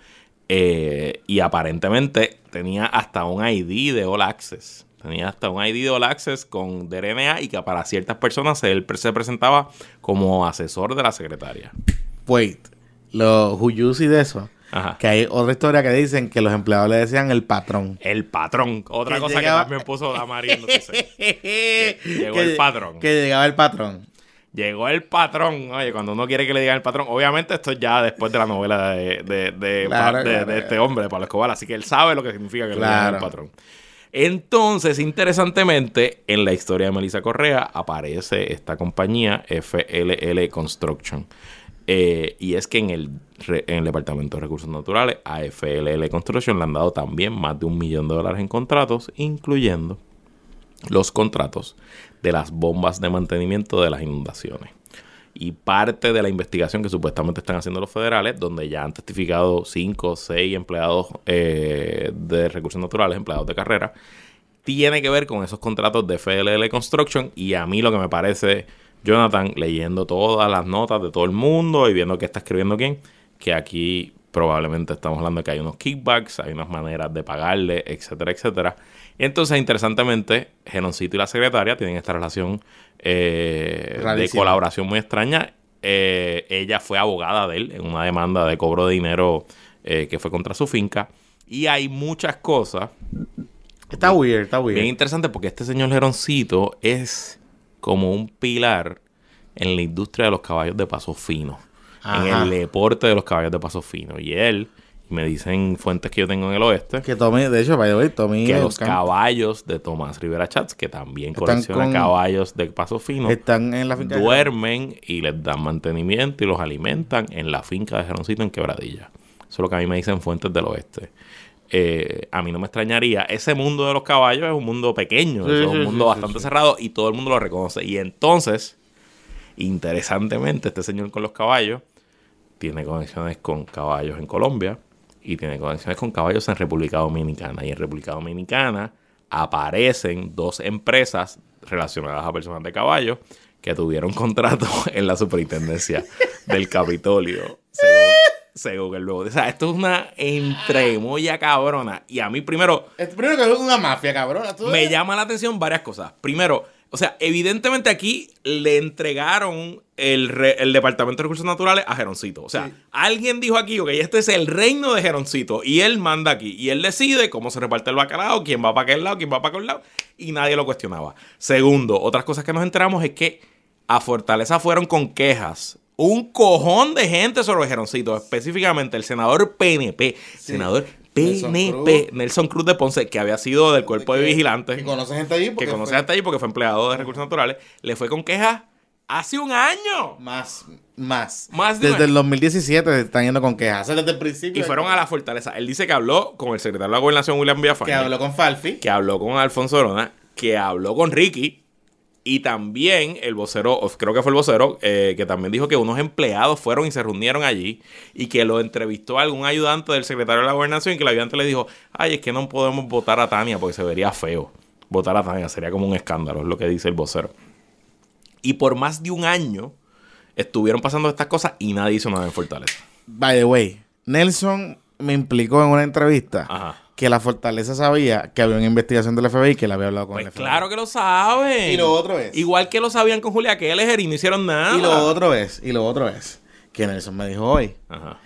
eh, y aparentemente tenía hasta un ID de All Access. Tenía hasta un ID de All Access con DRNA y que para ciertas personas él se presentaba como asesor de la secretaria. Wait, lo huyusi de eso. Ajá. Que hay otra historia que dicen que los empleados le decían el patrón. El patrón. Otra Que cosa llegaba- que también puso Damari en Noticias. <laughs> llegó Que- el patrón. Que llegaba el patrón. Llegó el patrón. Oye, cuando uno quiere que le digan el patrón, obviamente esto es ya después de la novela de, de, de- Claro, de- claro, de este hombre, de Pablo Escobar. Así que él sabe lo que significa que le digan el patrón. Entonces, interesantemente, en la historia de Melissa Correa aparece esta compañía FLL Construction. Eh, y es que en el, en el Departamento de Recursos Naturales, a FLL Construction le han dado también más de un millón de dólares en contratos, incluyendo los contratos de las bombas de mantenimiento de las inundaciones. Y parte de la investigación que supuestamente están haciendo los federales, donde ya han testificado cinco o seis empleados eh, de recursos naturales, empleados de carrera, tiene que ver con esos contratos de FLL Construction. Y a mí lo que me parece, Jonathan, leyendo todas las notas de todo el mundo y viendo qué está escribiendo quién, que aquí probablemente estamos hablando de que hay unos kickbacks, hay unas maneras de pagarle, etcétera, etcétera. Y entonces, interesantemente, Genoncito y la secretaria tienen esta relación eh, de colaboración muy extraña. Eh, ella fue abogada de él en una demanda de cobro de dinero eh, que fue contra su finca. Y hay muchas cosas Está weird, está weird. Bien interesante porque este señor Geroncito es como un pilar en la industria de los caballos de paso fino. En Ajá. el deporte de los caballos de paso fino. Y él, me dicen fuentes que yo tengo en el oeste, Que Tommy, de hecho, way, Tommy que los caballos de Tomás Rivera Chats, que también Están colecciona con- caballos de paso fino, están en la finca. de- duermen y les dan mantenimiento y los alimentan en la finca de Geroncito en Quebradilla. Eso es lo que a mí me dicen fuentes del oeste. Eh, a mí no me extrañaría. Ese mundo de los caballos es un mundo pequeño, Sí, es un sí, mundo sí, bastante cerrado y todo el mundo lo reconoce. Y entonces, interesantemente, este señor con los caballos tiene conexiones con caballos en Colombia y tiene conexiones con caballos en República Dominicana. Y en República Dominicana aparecen dos empresas relacionadas a personas de caballos que tuvieron <laughs> contrato en la superintendencia del Capitolio, según, según el nuevo. O sea, esto es una entremoya cabrona. Y a mí primero Es primero que es una mafia, cabrón. Tú- me llama la atención varias cosas. Primero, o sea, evidentemente aquí le entregaron el, re- el Departamento de Recursos Naturales a Geroncito. O sea, Sí. alguien dijo aquí, ok, este es el reino de Geroncito y él manda aquí. Y él decide cómo se reparte el bacalao, quién va para aquel lado, quién va para aquel lado. Y nadie lo cuestionaba. Segundo, otras cosas que nos enteramos es que a Fortaleza fueron con quejas. Un cojón de gente sobre Geroncito, específicamente el senador PNP, senador PNP. Nelson Cruz de Ponce, que había sido del cuerpo de vigilantes, Que conoce gente allí. que porque conoce fue- hasta allí porque fue empleado de recursos naturales, le fue con quejas Hace un año. Más, más. Más de Desde el 2017 están yendo con quejas. Desde el principio. Y fueron a la fortaleza. Él dice que habló con el secretario de la gobernación, William Villafañe. Que habló con Falfi. que habló con Alfonso Orona, que habló con Ricky y también el vocero, creo que fue el vocero, eh, que también dijo que unos empleados fueron y se reunieron allí y que lo entrevistó a algún ayudante del secretario de la gobernación y que el ayudante le dijo, ay, es que no podemos votar a Tania porque se vería feo. Votar a Tania sería como un escándalo, es lo que dice el vocero. Y por más de un año estuvieron pasando estas cosas y nadie hizo nada en Fortaleza. By the way, Nelson me implicó en una entrevista Ajá. Que la Fortaleza sabía que había una investigación del FBI y que le había hablado con Pues el FBI. claro que lo saben. Y lo otro es- Igual que lo sabían con Julia Keller y no hicieron nada. Y lo otro es, y lo otro es, que Nelson me dijo hoy, Ajá.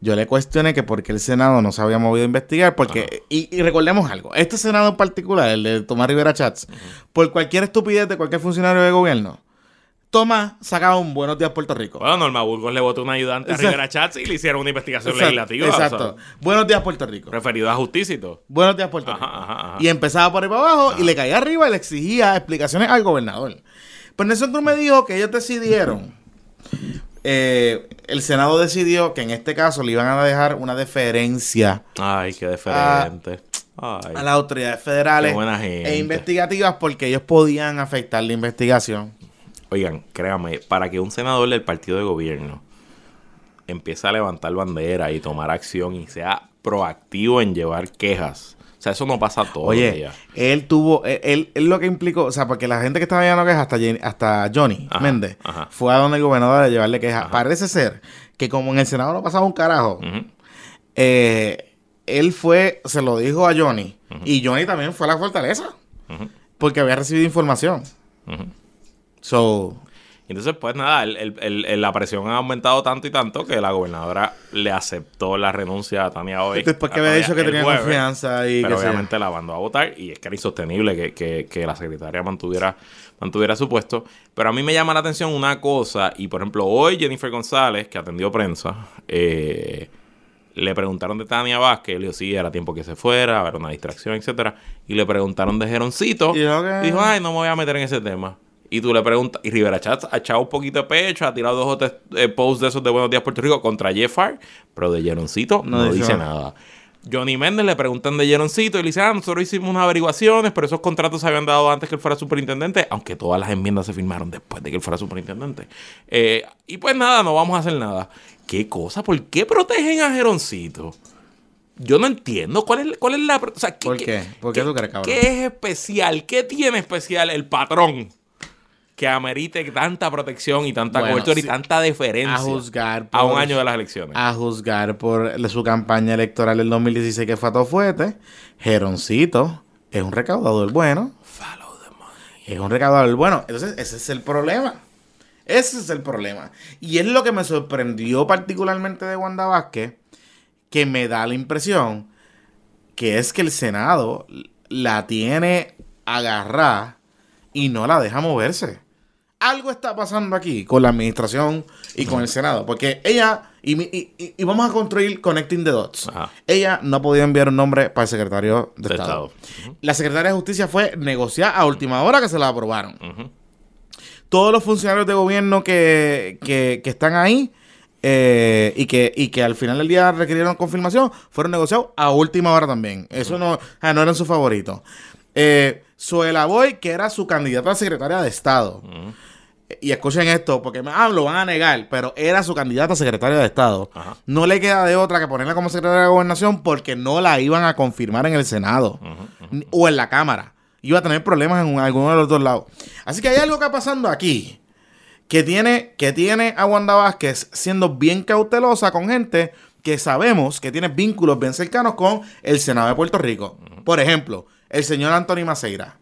yo le cuestioné que por qué el Senado no se había movido a investigar, porque, y, y recordemos algo, este Senado en particular, el de Tomás Rivera Chats, por cualquier estupidez de cualquier funcionario de gobierno, Tomás sacaba un Buenos Días Puerto Rico. Bueno, Norma Burgos le votó un ayudante a Exacto. Rivera Chats y le hicieron una investigación Exacto, legislativa. Exacto. o sea, Buenos Días Puerto Rico. referido a todo. Buenos días, Puerto Rico. ajá, ajá. Y empezaba por ahí para abajo y le caía arriba y le exigía explicaciones al gobernador. Pues Nelson Cruz me dijo que ellos decidieron, eh, el Senado decidió que en este caso le iban a dejar una deferencia Ay, qué diferente. Ay. a las autoridades federales e investigativas porque ellos podían afectar la investigación. Oigan, créame, para que un senador del partido de gobierno empiece a levantar bandera y tomar acción y sea proactivo en llevar quejas. O sea, eso no pasa todos los Oye, días. él tuvo, él, él- él lo que implicó, o sea, porque la gente que estaba llevando quejas, hasta, hasta Johnny Méndez, fue a donde el gobernador a llevarle quejas. Parece ser que como en el Senado no pasaba un carajo, eh, él fue, se lo dijo a Johnny, y Johnny también fue a la fortaleza, porque había recibido información. So, Entonces, pues nada, el- el- el- el- la presión ha aumentado tanto y tanto que la gobernadora le aceptó la renuncia a Tania hoy. después que había dicho que tenía jueves, confianza y Pero que obviamente la mandó a votar y es que era insostenible que, que- que la secretaria mantuviera, mantuviera su puesto. Pero a mí me llama la atención una cosa, y por ejemplo, hoy Jennifer González, que atendió prensa, eh, le preguntaron de Tania Vázquez, le dijo, sí, era tiempo que se fuera, era una distracción, etcétera Y le preguntaron de Y y dijo, ay, no me voy a meter en ese tema. Y tú le preguntas, y Rivera Chats ha echado un poquito de pecho, ha tirado dos o tres eh, posts de esos de Buenos Días Puerto Rico contra Jeffar, pero de Jeroncito No no, dice nada. Johnny Méndez le preguntan de Jeroncito y le dice, ah, nosotros hicimos unas averiguaciones, pero esos contratos se habían dado antes que él fuera superintendente, aunque todas las enmiendas se firmaron después de que él fuera superintendente. Eh, y pues nada, no vamos a hacer nada. ¿Qué cosa? ¿Por qué protegen a Jeroncito? Yo no entiendo cuál es, cuál es la... O sea, ¿Por qué? ¿Por qué tú crees, cabrón? ¿Qué es especial? ¿Qué tiene especial el patrón que amerite tanta protección y tanta Bueno, cobertura y tanta deferencia a juzgar a un año de las elecciones? a juzgar por su campaña electoral del 2016 que fue a todo fuete, Geroncito es un recaudador bueno. Follow the money. Es un recaudador bueno. Entonces, ese es el problema. Ese es el problema. Y es lo que me sorprendió particularmente de Wanda Vázquez, que me da la impresión que es que el Senado la tiene agarrada y no la deja moverse. Algo está pasando aquí con la administración y con el Senado, porque ella, y, y- y- vamos a construir Connecting the Dots, Ajá. ella no podía enviar un nombre para el secretario de, De Estado. Estado. La secretaria de Justicia fue negociar a última hora que se la aprobaron. Todos los funcionarios de gobierno que, que- que están ahí eh, y, que, y que al final del día requirieron confirmación fueron negociados a última hora también. Eso no, ah, no eran sus favoritos. Eh, Zoela Boy, que era su candidata a secretaria de Estado. Y escuchen esto, porque ah, lo van a negar, pero era su candidata a secretaria de Estado. Ajá. No le queda de otra que ponerla como secretaria de gobernación porque no la iban a confirmar en el Senado o en la Cámara. Iba a tener problemas en un- alguno de los dos lados. Así que hay algo que está pasando aquí que tiene, que tiene a Wanda Vázquez siendo bien cautelosa con gente que sabemos que tiene vínculos bien cercanos con el Senado de Puerto Rico. Por ejemplo, el señor Anthony Maceira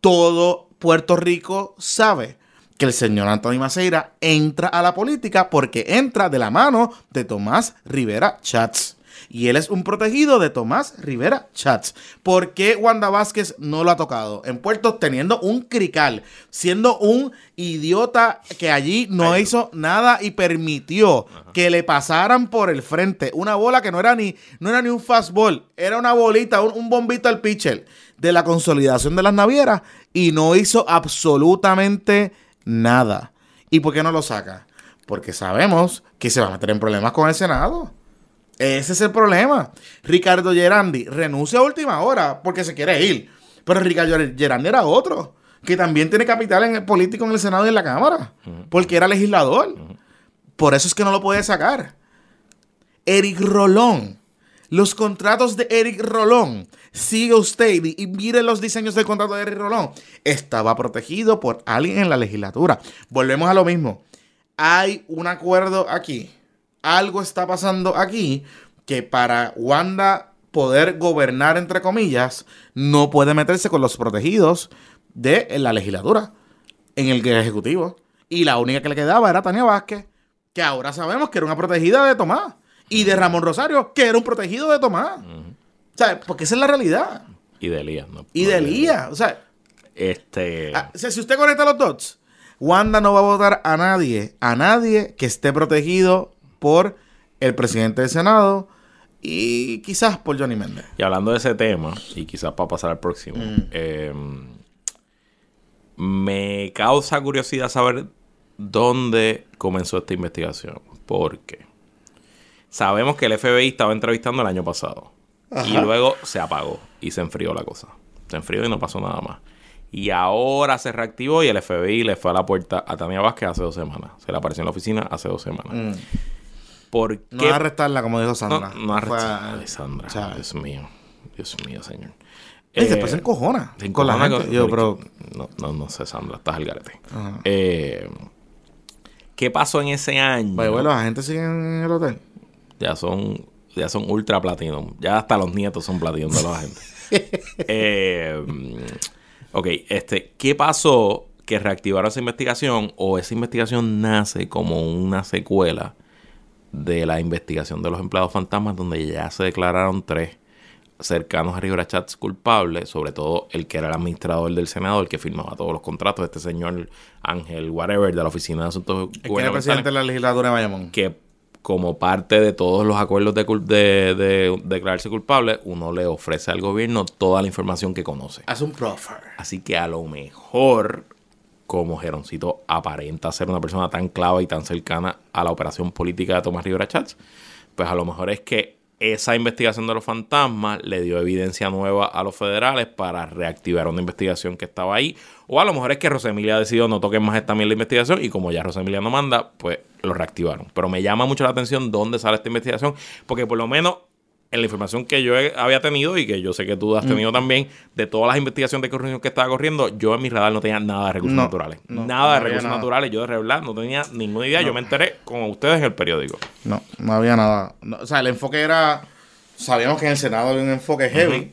todo Puerto Rico sabe que el señor Antonio Maceira entra a la política porque entra de la mano de Tomás Rivera Chats. Y él es un protegido de Tomás Rivera Chats. ¿Por qué Wanda Vázquez no lo ha tocado? En Puerto teniendo un crical, siendo un idiota que allí no hizo nada y permitió que le pasaran por el frente una bola que no era ni, no era ni un fastball, era una bolita, un, un bombito al pitcher de la consolidación de las navieras y no hizo absolutamente Nada. ¿Y por qué no lo saca? Porque sabemos que se va a meter en problemas con el Senado. Ese es el problema. Ricardo Gerandi renuncia a última hora porque se quiere ir. Pero Ricardo Gerandi era otro, que también tiene capital en el político en el Senado y en la Cámara, porque era legislador. Por eso es que no lo puede sacar. Eric Rolón. Los contratos de Eric Rolón. Sigue usted y, mire los diseños del contrato de Eric Rolón. Estaba protegido por alguien en la legislatura. Volvemos a lo mismo. Hay un acuerdo aquí. Algo está pasando aquí que para Wanda poder gobernar, entre comillas, no puede meterse con los protegidos de la legislatura, en el Ejecutivo. Y la única que le quedaba era Tania Vázquez, que ahora sabemos que era una protegida de Tomás. Y de Ramón Rosario, que era un protegido de Tomás. O sea, porque esa es la realidad. Y de Elías, ¿no? Y de Elías. O sea, Este. ah, o sea, si usted conecta los dots, Wanda no va a votar a nadie, a nadie que esté protegido por el presidente del Senado y quizás por Johnny Méndez. Y hablando de ese tema, y quizás para pasar al próximo, Mm. eh, me causa curiosidad saber dónde comenzó esta investigación. Porque sabemos que el FBI estaba entrevistando el año pasado. Y luego se apagó y se enfrió la cosa. Se enfrió y no pasó nada más. Y ahora se reactivó y el FBI le fue a la puerta a Tania Vázquez hace dos semanas. Se le apareció en la oficina hace dos semanas. Mm. ¿Por No qué arrestarla, como dijo Sandra. no, no Fue arrestar- a- Ay, Sandra. o sea, Dios mío. Dios mío, señor. y Eh, después se encojona se con la encojona gente. Yo, pero... No, no, no sé, Sandra. Estás al garete. Ajá. Eh, ¿Qué pasó en ese año? Bueno, la gente sigue en el hotel. Ya son, ya son ultra platinum. Ya hasta los nietos son platinum de la <laughs> gente. Eh, ok, este, ¿qué pasó que reactivaron esa investigación o esa investigación nace como una secuela de la investigación de los empleados fantasmas donde ya se declararon tres cercanos a Rivera Chats culpables, sobre todo el que era el administrador del Senado, el que firmaba todos los contratos, este señor Ángel Whatever de la Oficina de Asuntos Es que era presidente de la legislatura de Bayamón. que como parte de todos los acuerdos de, de- de declararse culpable, uno le ofrece al gobierno toda la información que conoce. Hace un proffer. Así que a lo mejor, como Geroncito aparenta ser una persona tan clave y tan cercana a la operación política de Tomás Rivera Chats, pues a lo mejor es que esa investigación de los fantasmas le dio evidencia nueva a los federales para reactivar una investigación que estaba ahí. O a lo mejor es que Rosemilia decidió no toquen más también la investigación y como ya Rosemilia no manda, pues lo reactivaron. Pero me llama mucho la atención dónde sale esta investigación, porque por lo menos en la información que yo he- había tenido y que yo sé que tú has tenido también, de todas las investigaciones de corrupción que estaba corriendo, yo en mi radar no tenía nada de recursos No, naturales. no, nada no de recursos nada. naturales. Yo de verdad no tenía ninguna idea. Yo me enteré con ustedes en el periódico. No, no había nada. O sea, el enfoque era... Sabíamos que en el Senado había un enfoque heavy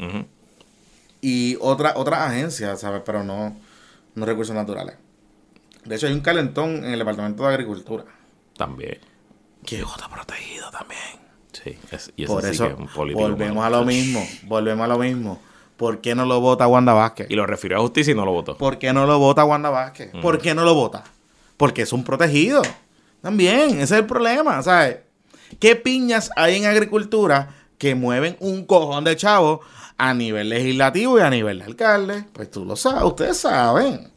y otra, otra agencia, ¿sabes? Pero no, no recursos naturales. De hecho, hay un calentón en el Departamento de Agricultura. También. Que está protegido también. Sí. es- y ese Por sí eso, que es un político. volvemos a lo mismo. Volvemos a lo mismo. ¿Por qué no lo vota Wanda Vázquez? Y lo refirió a justicia y no lo votó. ¿Por qué no lo vota Wanda Vázquez? ¿Por qué no lo vota? Porque es un protegido. También, ese es el problema, ¿sabes? ¿Qué piñas hay en agricultura que mueven un cojón de chavos a nivel legislativo y a nivel de alcalde? Pues tú lo sabes, ustedes saben.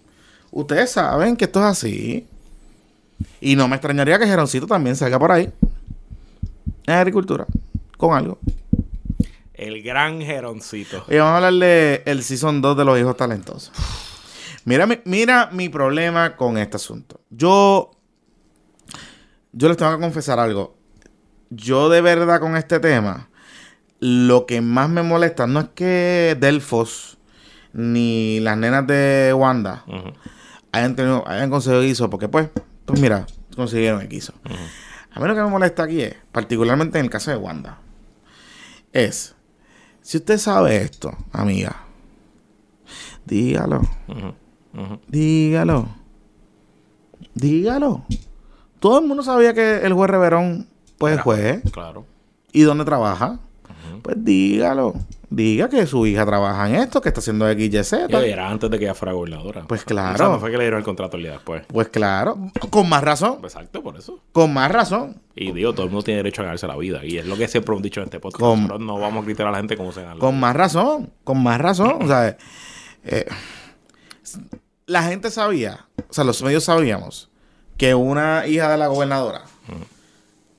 Ustedes saben que esto es así. Y no me extrañaría que Geroncito también salga por ahí. En agricultura. Con algo. El gran Geroncito. Y vamos a hablar de el Season 2 de los hijos talentosos. Mira, mi- mira mi problema con este asunto. Yo. Yo les tengo que confesar algo. Yo de verdad con este tema. Lo que más me molesta no es que Delfos ni las nenas de Wanda hayan, tenido, hayan conseguido guiso, porque pues, pues mira, consiguieron el guiso. A mí lo que me molesta aquí es, particularmente en el caso de Wanda, es, si usted sabe esto, amiga, dígalo, dígalo, dígalo. Todo el mundo sabía que el juez Reverón, pues es juez, Claro. y dónde trabaja. Pues dígalo, diga que su hija trabaja en esto, que está haciendo X, Y, Z. Y era antes de que ella fuera gobernadora. Pues O sea, claro. no fue que le dieron el contrato el día después. Pues claro, con más razón, Exacto, por eso. con más razón. Y digo, todo el mundo tiene derecho a ganarse la vida. Y es lo que siempre hemos dicho en este podcast. Con- Nosotros no vamos a gritar a la gente cómo se gana. la Con más razón, con más razón. O sea, eh, la gente sabía, o sea, los medios sabíamos que una hija de la gobernadora,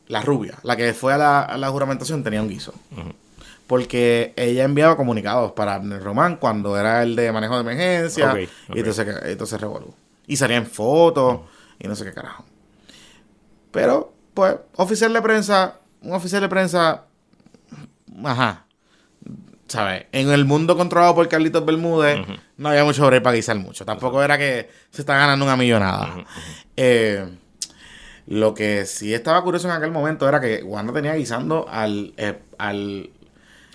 la rubia, la que fue a la, a la juramentación, tenía un guiso. Porque ella enviaba comunicados para Abner Román cuando era el de manejo de emergencia. Y entonces, entonces revolú. Y salía en fotos y no sé qué carajo. Pero, pues, oficial de prensa, un oficial de prensa, ajá. ¿Sabes? En el mundo controlado por Carlitos Bermúdez, no había mucho break para guisar mucho. Tampoco era que se está ganando una millonada. Eh, lo que sí estaba curioso en aquel momento era que Wanda tenía guisando al, eh, al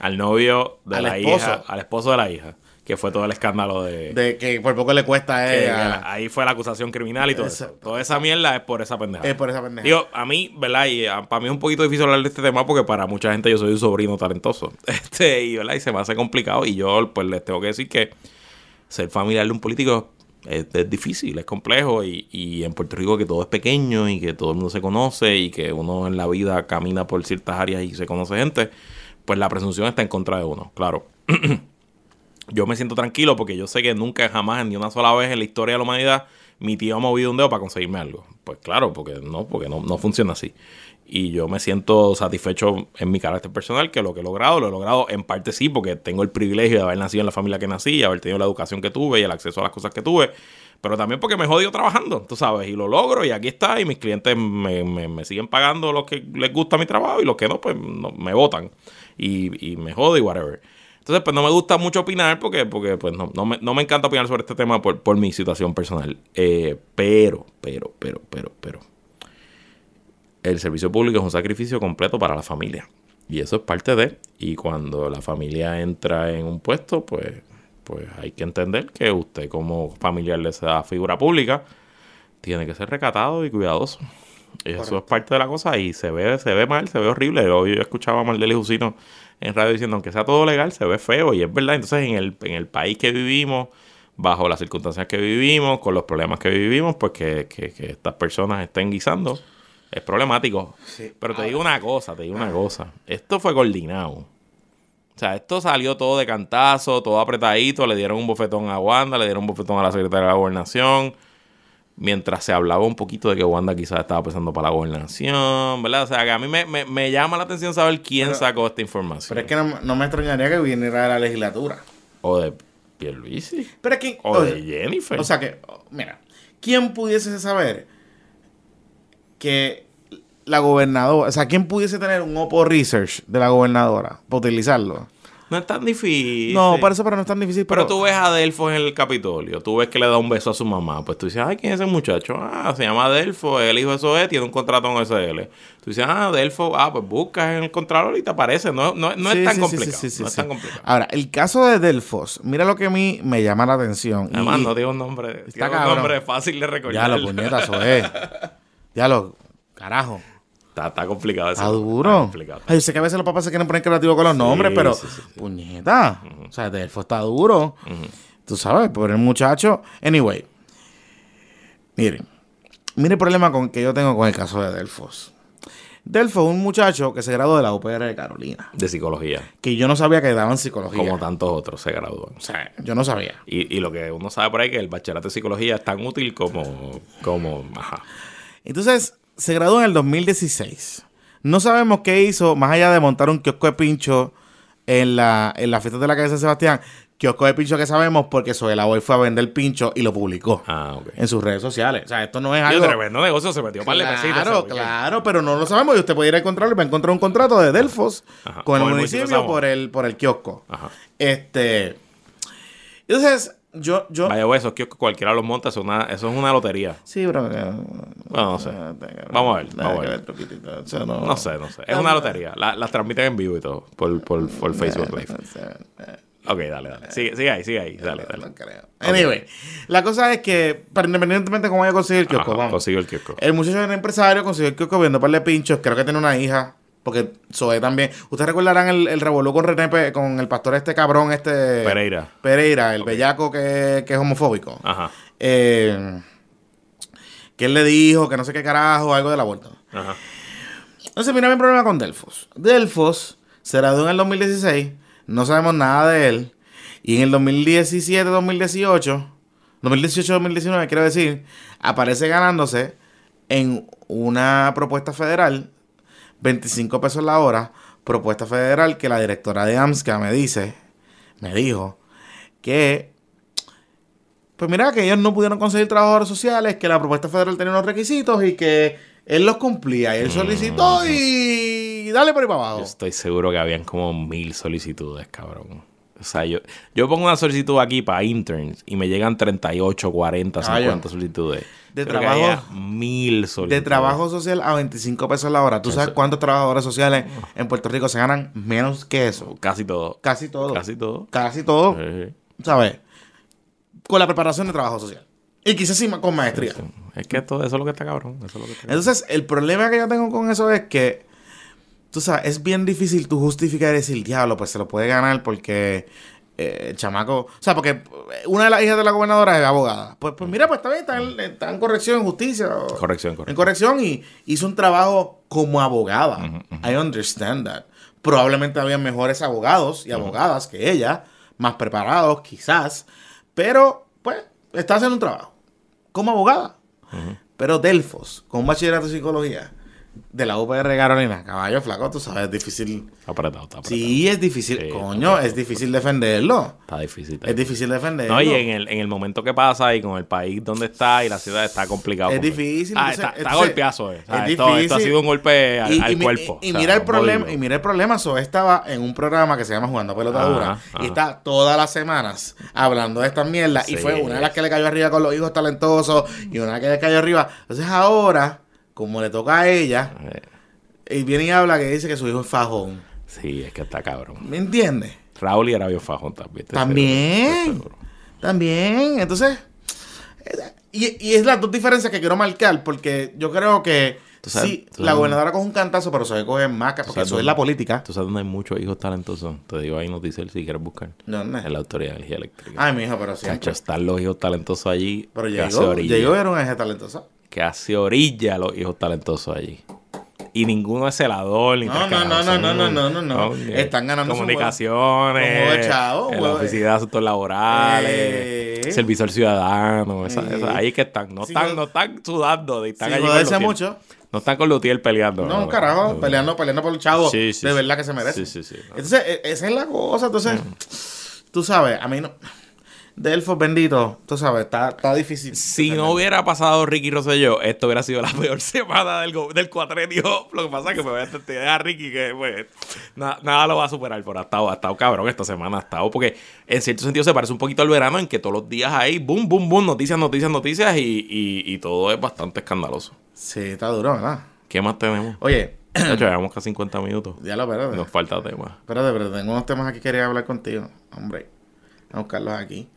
Al novio de Al la esposo. hija, al esposo de la hija, que fue todo el escándalo de... de que por poco le cuesta a ella. ahí fue la acusación criminal y todo eso. Toda esa mierda es por esa pendeja. Es por esa pendeja. Digo, a mí, ¿verdad? Y a- para mí es un poquito difícil hablar de este tema porque para mucha gente yo soy un sobrino talentoso. <laughs> Este, y, ¿verdad? Y se me hace complicado. Y yo, pues, les tengo que decir que ser familiar de un político es, es difícil, es complejo. Y, y en Puerto Rico que todo es pequeño y que todo el mundo se conoce y que uno en la vida camina por ciertas áreas y se conoce gente, pues la presunción está en contra de uno, claro. <clears throat> yo me siento tranquilo porque yo sé que nunca, jamás, ni una sola vez en la historia de la humanidad, mi tío ha movido un dedo para conseguirme algo. Pues claro, porque no, porque no, no funciona así. Y yo me siento satisfecho en mi carácter personal que lo que he logrado, lo he logrado en parte sí, porque tengo el privilegio de haber nacido en la familia que nací, y haber tenido la educación que tuve y el acceso a las cosas que tuve. Pero también porque me he jodido trabajando, tú sabes, y lo logro y aquí está, y mis clientes me, me- me siguen pagando lo que les gusta mi trabajo y los que no, pues no- me votan y, y me jodo y whatever. Entonces, pues no me gusta mucho opinar porque, porque pues no, no me, no me encanta opinar sobre este tema por, por mi situación personal. Eh, pero, pero, pero, pero, pero. El servicio público es un sacrificio completo para la familia. Y eso es parte de. Y cuando la familia entra en un puesto, pues, pues hay que entender que usted como familiar de esa figura pública tiene que ser recatado y cuidadoso. Eso es parte de la cosa y se ve, se ve mal, se ve horrible. Hoy yo escuchaba a Mardeli Jusino en radio diciendo aunque sea todo legal, se ve feo y es verdad. Entonces en el, en el país que vivimos, bajo las circunstancias que vivimos, con los problemas que vivimos, pues que, que- que estas personas estén guisando es problemático. Sí. Pero te digo una cosa, te digo una cosa. Esto fue coordinado. O sea, esto salió todo de cantazo, todo apretadito. Le dieron un bofetón a Wanda, le dieron un bofetón a la secretaria de la gobernación. Mientras se hablaba un poquito de que Wanda quizás estaba pensando para la gobernación, ¿verdad? O sea, que a mí me, me- me llama la atención saber quién Pero- sacó esta información. Pero es que no, no me extrañaría que viniera de la legislatura. O de Pierluisi. Pero es que. O de Jennifer. O sea que, mira, ¿quién pudiese saber que la gobernadora, o sea, quién pudiese tener un Oppo Research de la gobernadora para utilizarlo? No es tan difícil. No, para eso pero no es tan difícil. Pero Pero, tú ves a Adelfo en el Capitolio, tú ves que le da un beso a su mamá, pues tú dices, ay, ¿quién es ese muchacho? Ah, se llama Adelfo, el hijo de Zoé, tiene un contrato con SL. Tú dices, ah, Adelfo, ah, pues buscas en el contralor y te aparece, no, no, no Sí, es tan sí, complicado, sí, no es tan complicado. Ahora, el caso de Delfos, mira lo que a mí me llama la atención. y- Además, no digo un nombre, Está tiene un nombre fácil de ya recordar. lo puñetas, <laughs> eso es. Ya lo, carajo. Está, está complicado eso. Está duro. complicado. Ay, yo sé que a veces los papás se quieren poner creativos con los nombres, pero sí, sí, sí. puñeta. O sea, Delfo está duro. Tú sabes, por el muchacho. Anyway. Miren. Mire el problema con que yo tengo con el caso de Delfos. Delfo es un muchacho que se graduó de la UPR de Carolina. De psicología, Que yo no sabía que daban psicología. como tantos otros se gradúan. O sea, yo no sabía. Y, y lo que uno sabe por ahí es que el bachillerato de psicología es tan útil como, como, ajá. Entonces, se graduó en el 2016. No sabemos qué hizo, más allá de montar un kiosco de pincho en la, en la fiesta de la calle San Sebastián. Kiosco de pincho que sabemos porque Soela hoy fue a vender pincho y lo publicó Ah, ok. en sus redes sociales. O sea, esto no es algo... tremendo negocio, se metió para de Claro, weekend. claro, pero no lo sabemos y usted puede ir a encontrarlo y va a encontrar un contrato de Delfos Ajá. con el municipio de por el, por el kiosco. Ajá. Este... Entonces, yo... yo Vaya, güey, esos kioscos cualquiera los monta, eso es una, eso es una lotería. Sí, pero... Bueno, no sé. Vamos a ver, vamos a ver. no, No sé, no sé. Es una lotería. La- las transmiten en vivo y todo por, por, por Facebook Live. Ok, dale, dale. Sigue, sigue ahí, sigue ahí. Dale, dale. No creo. Anyway, la cosa es que, para independientemente de cómo haya conseguido el kiosco, Ajá, vamos. consiguió el kiosco. El muchacho era empresario, consiguió el kiosco viendo par de pinchos. Creo que tiene una hija. Porque Zoe también. Ustedes recordarán el, el revolú con René con el pastor este cabrón, este. Pereira. Pereira, el bellaco que, que es homofóbico. Ajá. Eh, que él le dijo que no sé qué carajo, algo del aborto. Ajá. Entonces, mira mi problema con Delfos. Delfos se graduó en el 2016, no sabemos nada de él. Y en el 2017-2018, 2018-2019, quiero decir, aparece ganándose en una propuesta federal 25 pesos la hora, propuesta federal que la directora de AMSCA me dice, me dijo, que, pues mira, que ellos no pudieron conseguir trabajadores sociales, que la propuesta federal tenía unos requisitos y que él los cumplía. Y él solicitó y dale por ahí para abajo. Yo estoy seguro que habían como mil solicitudes, cabrón. O sea, yo, yo pongo una solicitud aquí para interns y me llegan 38, 40, 50 solicitudes. De Creo trabajo- mil solicitudes. De trabajo social a 25 pesos la hora. ¿Tú sabes cuántos trabajadores sociales en Puerto Rico se ganan menos que eso? Casi todo. Casi todo. Casi todo. Casi todo. Sí, ¿Sabes? Con la preparación de trabajo social. Y quizás sí con maestría. Es que todo eso es lo que está cabrón. Eso es lo que está cabrón. Entonces, el problema que yo tengo con eso es que, tú sabes, es bien difícil tú justificar y decir, diablo, pues se lo puede ganar porque eh, el chamaco. O sea, porque eh, una de las hijas de la gobernadora es abogada. Pues, pues mira, pues está bien, está en, está en corrección, en justicia. o- Corrección, En corrección. corrección y hizo un trabajo como abogada. I understand that. Probablemente había mejores abogados y abogadas que ella, más preparados quizás, pero pues está haciendo un trabajo como abogada. Pero Delfos, con un bachillerato en psicología de la UPR Carolina, caballo flaco, tú sabes, es difícil. Está apretado, está apretado. Sí, es difícil, Sí, coño, es difícil defenderlo. Está difícil. está Es difícil defenderlo. No, y en el, en el momento que pasa y con el país donde está y la ciudad está complicado. Es difícil, Ah, entonces- está, está entonces, golpeazo, eh. O sea, es esto, esto ha difícil. sido un golpe al, cuerpo. y o sea, mira el problema, y mira el problema, so estaba en un programa que se llama Jugando a Pelota Dura ajá. y está todas las semanas hablando de estas mierdas y fue una de las que le cayó arriba con los hijos talentosos y una que le cayó arriba. Entonces ahora, como le toca a ella, Eh, y viene y habla que dice que su hijo es fajón. Sí, es que está cabrón. ¿Me entiendes? Raúl y era bien fajón también. También. También, entonces, eh, y, y es las dos diferencias que quiero marcar, porque yo creo que sabes- sí, la gobernadora coge un cantazo, pero se coge más, porque sabes eso es la política. Tú sabes dónde hay muchos hijos talentosos. Te digo ahí noticias si quieres buscar. ¿Dónde? En la Autoridad de Energía Eléctrica. Ay, mi hijo, pero sí. Chacho, están los hijos talentosos allí. Pero llegó, llegó era un eje talentoso. Que hace orilla los hijos talentosos allí. Y ninguno es celador ni No, no, no, no, no, no, no, no, no. Están ganando Comunicaciones. la oficina de asuntos laborales. Eh. Servicio al ciudadano. esa- Eh. esa- ahí que están. No, Sí, están no- no están sudando. Están Sin allí Lutiel. mucho. No están con Lutiel peleando. No, carajo, no. peleando, peleando por el chavo Sí, sí, de verdad que se merece. Sí, sí, sí. Entonces, e- esa es la cosa. Entonces, tú sabes, a mí no. Delfos bendito, tú sabes, está, está difícil. Si no hubiera pasado Ricky Rosselló, esto hubiera sido la peor <laughs> semana del, del cuatrenio. Lo que pasa es que me voy a entender a Ricky que pues, na- nada lo va a superar, pero ha estado, ha estado cabrón esta semana, ha estado porque en cierto sentido se parece un poquito al verano en que todos los días hay boom, boom, boom, noticias, noticias, noticias y, y, y todo es bastante escandaloso. Sí, está duro, ¿verdad? ¿Qué más tenemos? Oye, <clears throat> De hecho, llevamos casi 50 minutos. ya lo espérate. Nos falta tema. Espérate, pero tengo unos temas aquí que quería hablar contigo. Hombre, vamos a buscarlos aquí.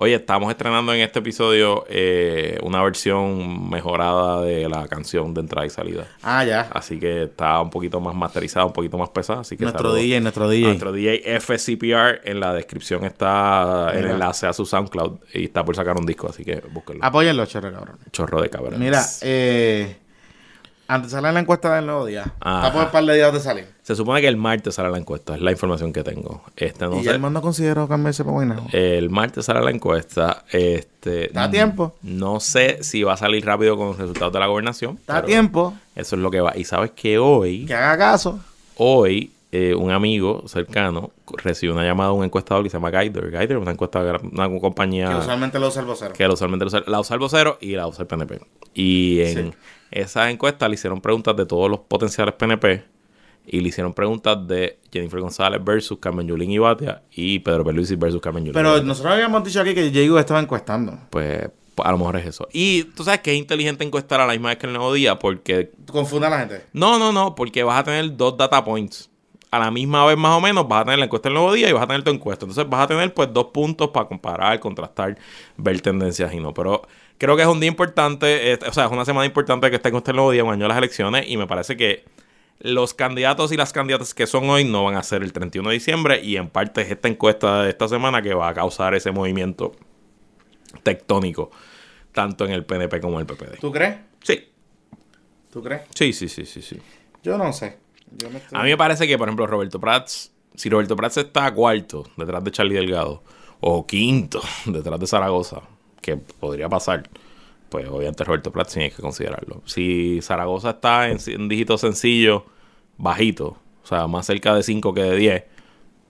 Oye, estamos estrenando en este episodio eh, una versión mejorada de la canción de entrada y salida. Ah, ya. Así que está un poquito más masterizada, un poquito más pesada. Así que Nuestro DJ, nuestro DJ. Nuestro DJ FCPR. En la descripción está el Mira. enlace a su SoundCloud y está por sacar un disco, así que búsquenlo. Apóyenlo, chorro, cabrón. Chorro de cabrón. Mira, eh, antes salir la encuesta del nuevo día. Está por un par de días de salir. Se supone que el martes sale la encuesta, es la información que tengo. Este, no y sé. el mundo consideró cambiarse para Guaynabo. El martes sale la encuesta. Este, Está a tiempo. No sé si va a salir rápido con los resultados de la gobernación. Está a tiempo. Eso es lo que va. Y sabes que hoy, Que haga caso. hoy, eh, un amigo cercano recibió una llamada de un encuestador que se llama Guider. Guider es una encuesta, una compañía Que usualmente lo usa el vocero. que usualmente lo usa- la usa el vocero y la usa el PNP. Y en Sí. esa encuesta le hicieron preguntas de todos los potenciales PNP y le hicieron preguntas de Jennifer González versus Carmen Yulín y Batia y Pedro Perluisi versus Carmen Yulín. Pero nosotros habíamos dicho aquí que Diego estaba encuestando. pues, pues, a lo mejor es eso. Y tú sabes que es inteligente encuestar a la misma vez que el nuevo día porque Tú confunde a la gente. no, no, no, porque vas a tener dos data points. A la misma vez más o menos vas a tener la encuesta del nuevo día y vas a tener tu encuesta. Entonces vas a tener pues dos puntos para comparar, contrastar, ver tendencias y no. Pero creo que es un día importante, o sea, es una semana importante que esta encuesta del nuevo día, un año de las elecciones y me parece que los candidatos y las candidatas que son hoy no van a ser el 31 de diciembre y en parte es esta encuesta de esta semana que va a causar ese movimiento tectónico tanto en el PNP como en el PPD. ¿Tú crees? Sí, ¿Tú crees? sí, sí, sí, sí, sí. Yo no sé. Yo no estoy- A mí me parece que, por ejemplo, Roberto Prats, si Roberto Prats está cuarto detrás de Charlie Delgado, o quinto <laughs> detrás de Zaragoza, que podría pasar, pues obviamente Roberto Plat tiene que considerarlo. Si Zaragoza está en, en dígito sencillo, bajito, o sea, más cerca de 5 que de 10,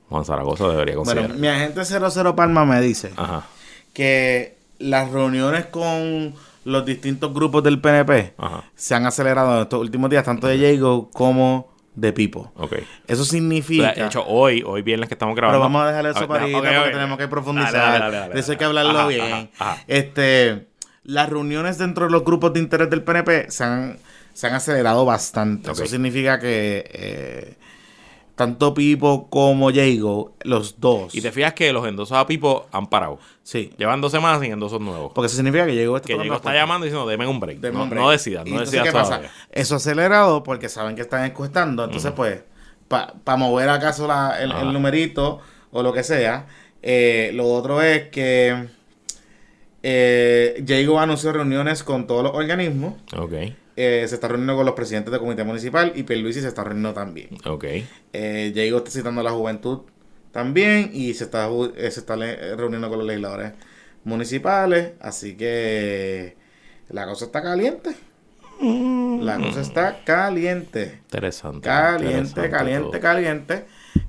Juan Zaragoza debería Bueno, considerarlo. mi agente 00 Palma me dice Ajá, que las reuniones con los distintos grupos del PNP ajá, se han acelerado en estos últimos días, tanto de Jago como de Pipo. ok. Eso significa... De hecho, hoy, hoy viernes que estamos grabando. Pero vamos a dejar eso ver, para ahorita porque ok. tenemos que profundizar. Dale, dale, dale, de eso hay que hablarlo Ajá, bien. ajá, ajá. Este, las reuniones dentro de los grupos de interés del PNP se han, se han acelerado bastante. Eso significa que eh, tanto Pipo como Jago, los dos. Y te fijas que los endosos a Pipo han parado. Sí. Llevan dos semanas sin endosos nuevos. Porque eso significa que Jago está Que llegó está llamando y diciendo, denme un break. Deme no, un break. no decidan, Y no decidan ¿qué pasa? Eso acelerado porque saben que están encuestando. Entonces, pues, para mover acaso la- el, numerito o lo que sea. eh, lo otro es que eh, Jago anunció reuniones con todos los organismos. Ok, eh, se está reuniendo con los presidentes del comité municipal y Pierluisi se está reuniendo también. ok. Eh, Jago está citando a la juventud también y se está, eh, se está le- reuniendo con los legisladores municipales. Así que la cosa está caliente. La cosa está caliente. Interesante. Caliente, interesante caliente, todo. caliente.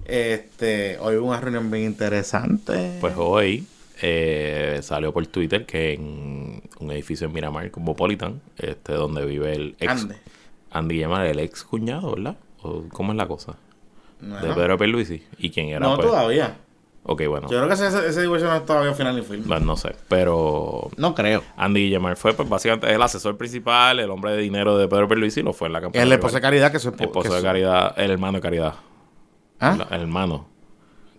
Este, hoy hubo una reunión bien interesante. Pues hoy eh, salió por Twitter que en un edificio en Miramar, Cosmopolitan, este, donde vive el ex... Andy Gemar, el ex cuñado, ¿verdad? ¿O ¿Cómo es la cosa? De Pedro Pierluisi. ¿Y quién era? no pues? todavía. Ok, bueno. Yo creo que ese, ese divorcio no es todavía final ni firme. Bueno, no sé, pero No creo. Andy Guillemar fue pues, básicamente el asesor principal, el hombre de dinero de Pedro Pierluisi, lo fue en la campaña. El esposo de. Caridad, que es su El esposo de su- Caridad, el hermano de Caridad. ¿Ah? El, el hermano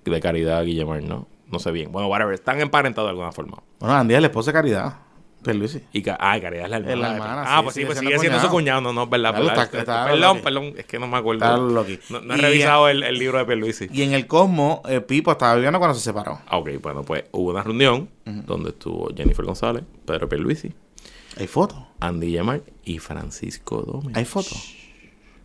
de Caridad Guillemar, ¿no? No sé bien. Bueno, whatever, están emparentados de alguna forma. Bueno, Andy es el esposo de Caridad. Pierluisi. Y ca- ah, Caridad es la hermana. Es la de- hermana, ah, sí, pues sí, pues sigue siendo su cuñado. no, no, es verdad. Claro, verdad. está- Este, está perdón, loqui. perdón, es que no me acuerdo. No, no he Y- revisado el, el libro de Pierluisi. Y en el Cosmo, eh, Pipo estaba viviendo cuando se separó. Ah, ok, bueno, pues hubo una reunión donde estuvo Jennifer González, Pedro Pierluisi, Hay fotos. Andy Guillemar y Francisco Domínguez. Hay fotos.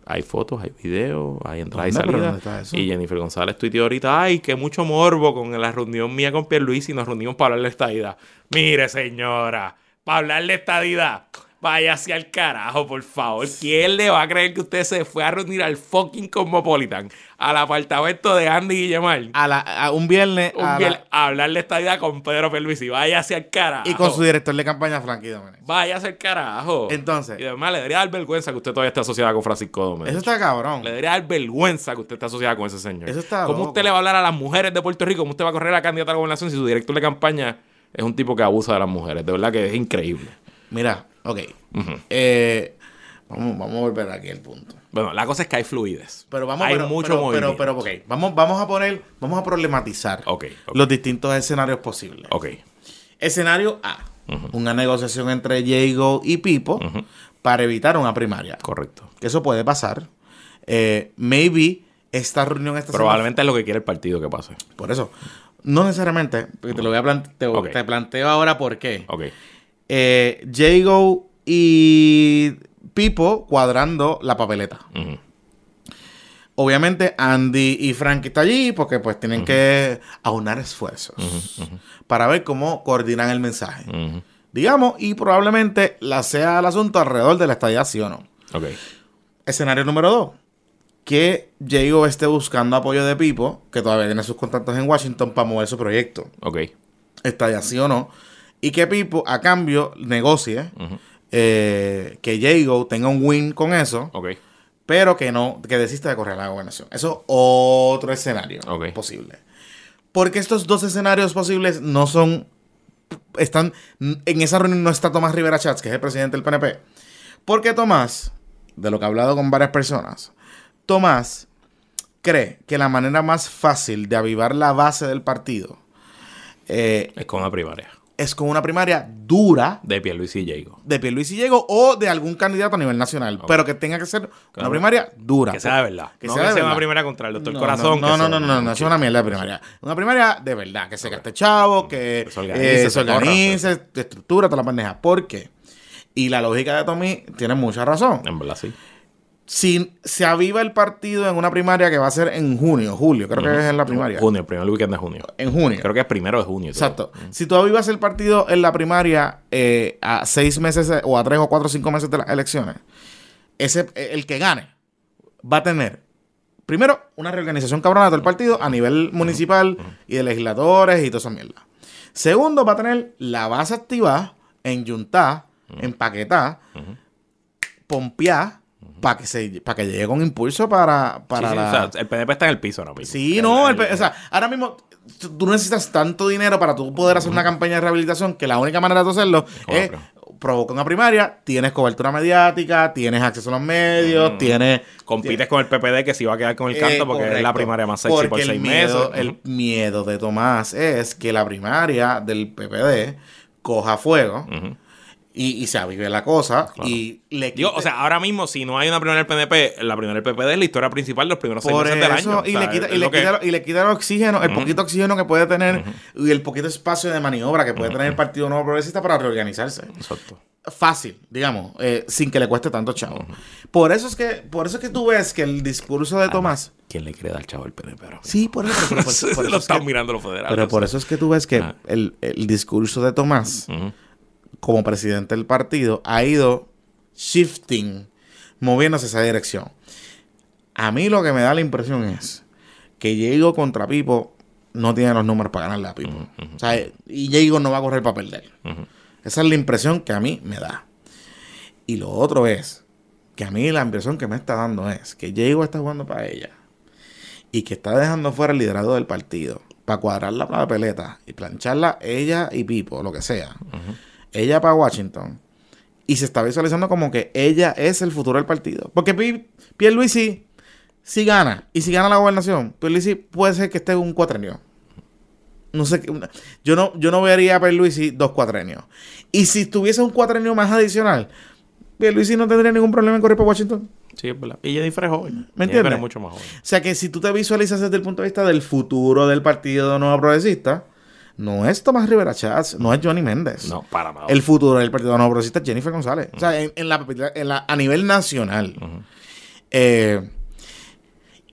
Hay fotos, hay videos, hay entradas y ¿Dónde? ¿Pero salidas. Y Jennifer González tuiteó ahorita, ay, que mucho morbo con la reunión mía con Pierluisi y nos reunimos para hablar de estadidad. Mire, señora, para hablar de estadidad, váyase al carajo, por favor. ¿Quién le va a creer que usted se fue a reunir al fucking Cosmopolitan, al apartamento de Andy Guillemar, A, la, a un viernes. un a la- viernes, a hablar de estadidad con Pedro Pierluisi? Váyase al carajo. y con su director de campaña, Frankie Domenech. Váyase al carajo. Entonces- Y además le debería dar vergüenza que usted todavía esté asociada con Francisco Domínguez. Eso está cabrón. Le debería dar vergüenza que usted esté asociada con ese señor. Eso está ¿Cómo loco. usted le va a hablar a las mujeres de Puerto Rico? ¿Cómo usted va a correr a la candidata a la gobernación si su director de campaña es un tipo que abusa de las mujeres? De verdad que es increíble. Mira, ok. Eh, vamos, vamos a volver aquí al punto. Bueno, la cosa es que hay fluidez. Pero vamos hay pero, mucho pero, movimiento. pero, pero, ok. Vamos, vamos a poner, vamos a problematizar los distintos escenarios posibles. Ok. Escenario A. Una negociación entre Jago y Pipo para evitar una primaria. Correcto. Que eso puede pasar. Eh, maybe esta reunión esta Probablemente es lo que quiere el partido que pase. Por eso. No necesariamente. Porque te lo voy a plantear. Te, te planteo ahora por qué. Ok. Eh, Jago y Pipo cuadrando la papeleta. Obviamente Andy y Frank está allí porque pues tienen que aunar esfuerzos para ver cómo coordinan el mensaje. Digamos, y probablemente la sea el asunto alrededor de la estadía, sí o no. Escenario número dos. Que Jago esté buscando apoyo de Pipo, que todavía tiene sus contactos en Washington para mover su proyecto. Ok. Estadía, sí o no. Y que Pipo, a cambio, negocie eh, que Jago tenga un win con eso, pero que no, que desista de correr a la gobernación. Eso es otro escenario Ok. posible. Porque estos dos escenarios posibles no son. Están. En esa reunión no está Tomás Rivera Chats, que es el presidente del PNP. Porque Tomás, de lo que he hablado con varias personas, Tomás cree que la manera más fácil de avivar la base del partido eh, Es con la primaria. Es con una primaria dura De Pierluisi y Jago. de Pierluisi Llego o de algún candidato a nivel nacional, pero que tenga que ser una Claro. primaria dura. Que sea de verdad. Que no sea que de sea verdad. una primaria contra el doctor No, Corazón. No, que no, eso- no, no, no, no, es una mierda de primaria. Una primaria de verdad, que se gaste chavo, que Que se organice, eh, se se corra, organice, se estructura, toda la pendeja. ¿Por qué? Y la lógica de Tommy tiene mucha razón. En verdad, sí. Si se aviva el partido en una primaria que va a ser en junio, julio, creo que es en la primaria. Junio, el primer weekend de junio. En junio. Creo que es primero de junio. Exacto. Si tú avivas el partido en la primaria eh, a seis meses o a tres o cuatro o cinco meses de las elecciones, ese, eh, el que gane va a tener, primero, una reorganización cabrona del partido a nivel municipal y de legisladores y toda esa mierda. Segundo, va a tener la base activada en Yuntá, en Paquetá, pompeá, para que, se, para que llegue con impulso para, para Sí, sí, la... o sea, el PNP está en el piso ahora mismo. Sí, El- no, el- el- o sea, ahora mismo tú tú necesitas tanto dinero para tú poder hacer una campaña de rehabilitación que la única manera de hacerlo es la provocar una primaria, tienes cobertura mediática, tienes acceso a los medios, tienes... Compites con el PPD que se va a quedar con el canto Eh, porque es la primaria más sexy por el seis miedo, meses. El miedo de Tomás es que la primaria del PPD coja fuego Ujú. Y, y se avive la cosa y le Digo, o sea, ahora mismo, si no hay una primera del PNP, la primera del PPD es la historia principal de los primeros seis Por meses del eso, año. y, O le quita, es y, le lo que- quita, y le quita el oxígeno, el poquito oxígeno que puede tener y el poquito espacio de maniobra que puede tener el Partido Nuevo Progresista para reorganizarse. Exacto. Fácil, digamos, eh, sin que le cueste tanto chavo. Por eso es que, por eso es que tú ves que el discurso de Tomás. ¿Quién le quiere dar chavo al PNP? mismo? Sí, por eso, pero por- <laughs> eso lo es que- están mirando los federales. pero por eso es que tú ves que Ah. el, el discurso de Tomás. Como presidente del partido, ha ido shifting, moviéndose esa dirección. A mí lo que me da la impresión es que Diego contra Pipo no tiene los números para ganarle a Pipo. O sea, y Diego no va a correr para perder. Esa es la impresión que a mí me da. Y lo otro es que a mí la impresión que me está dando es que Diego está jugando para ella y que está dejando fuera el liderazgo del partido para cuadrar la papeleta y plancharla ella y Pipo, lo que sea. Ella para Washington. Y se está visualizando como que ella es el futuro del partido. Porque Pi- Pierluisi, si gana, y si gana la gobernación, Pierluisi puede ser que esté un cuatrenio. No sé, yo no, yo no vería a Pierluisi dos cuatrenios. Y si tuviese un cuatrenio más adicional, Pierluisi no tendría ningún problema en correr para Washington. Sí, es verdad. Y Jennifer es joven. ¿Me entiendes? es mucho más joven. O sea que si tú te visualizas desde el punto de vista del futuro del partido Nuevo Progresista, no es Tomás Rivera Chats, no es Johnny Méndez. No, para nada. El futuro del Partido Nuevo Progresista es Jennifer González. O sea, en, en la, en la- a nivel nacional. Eh,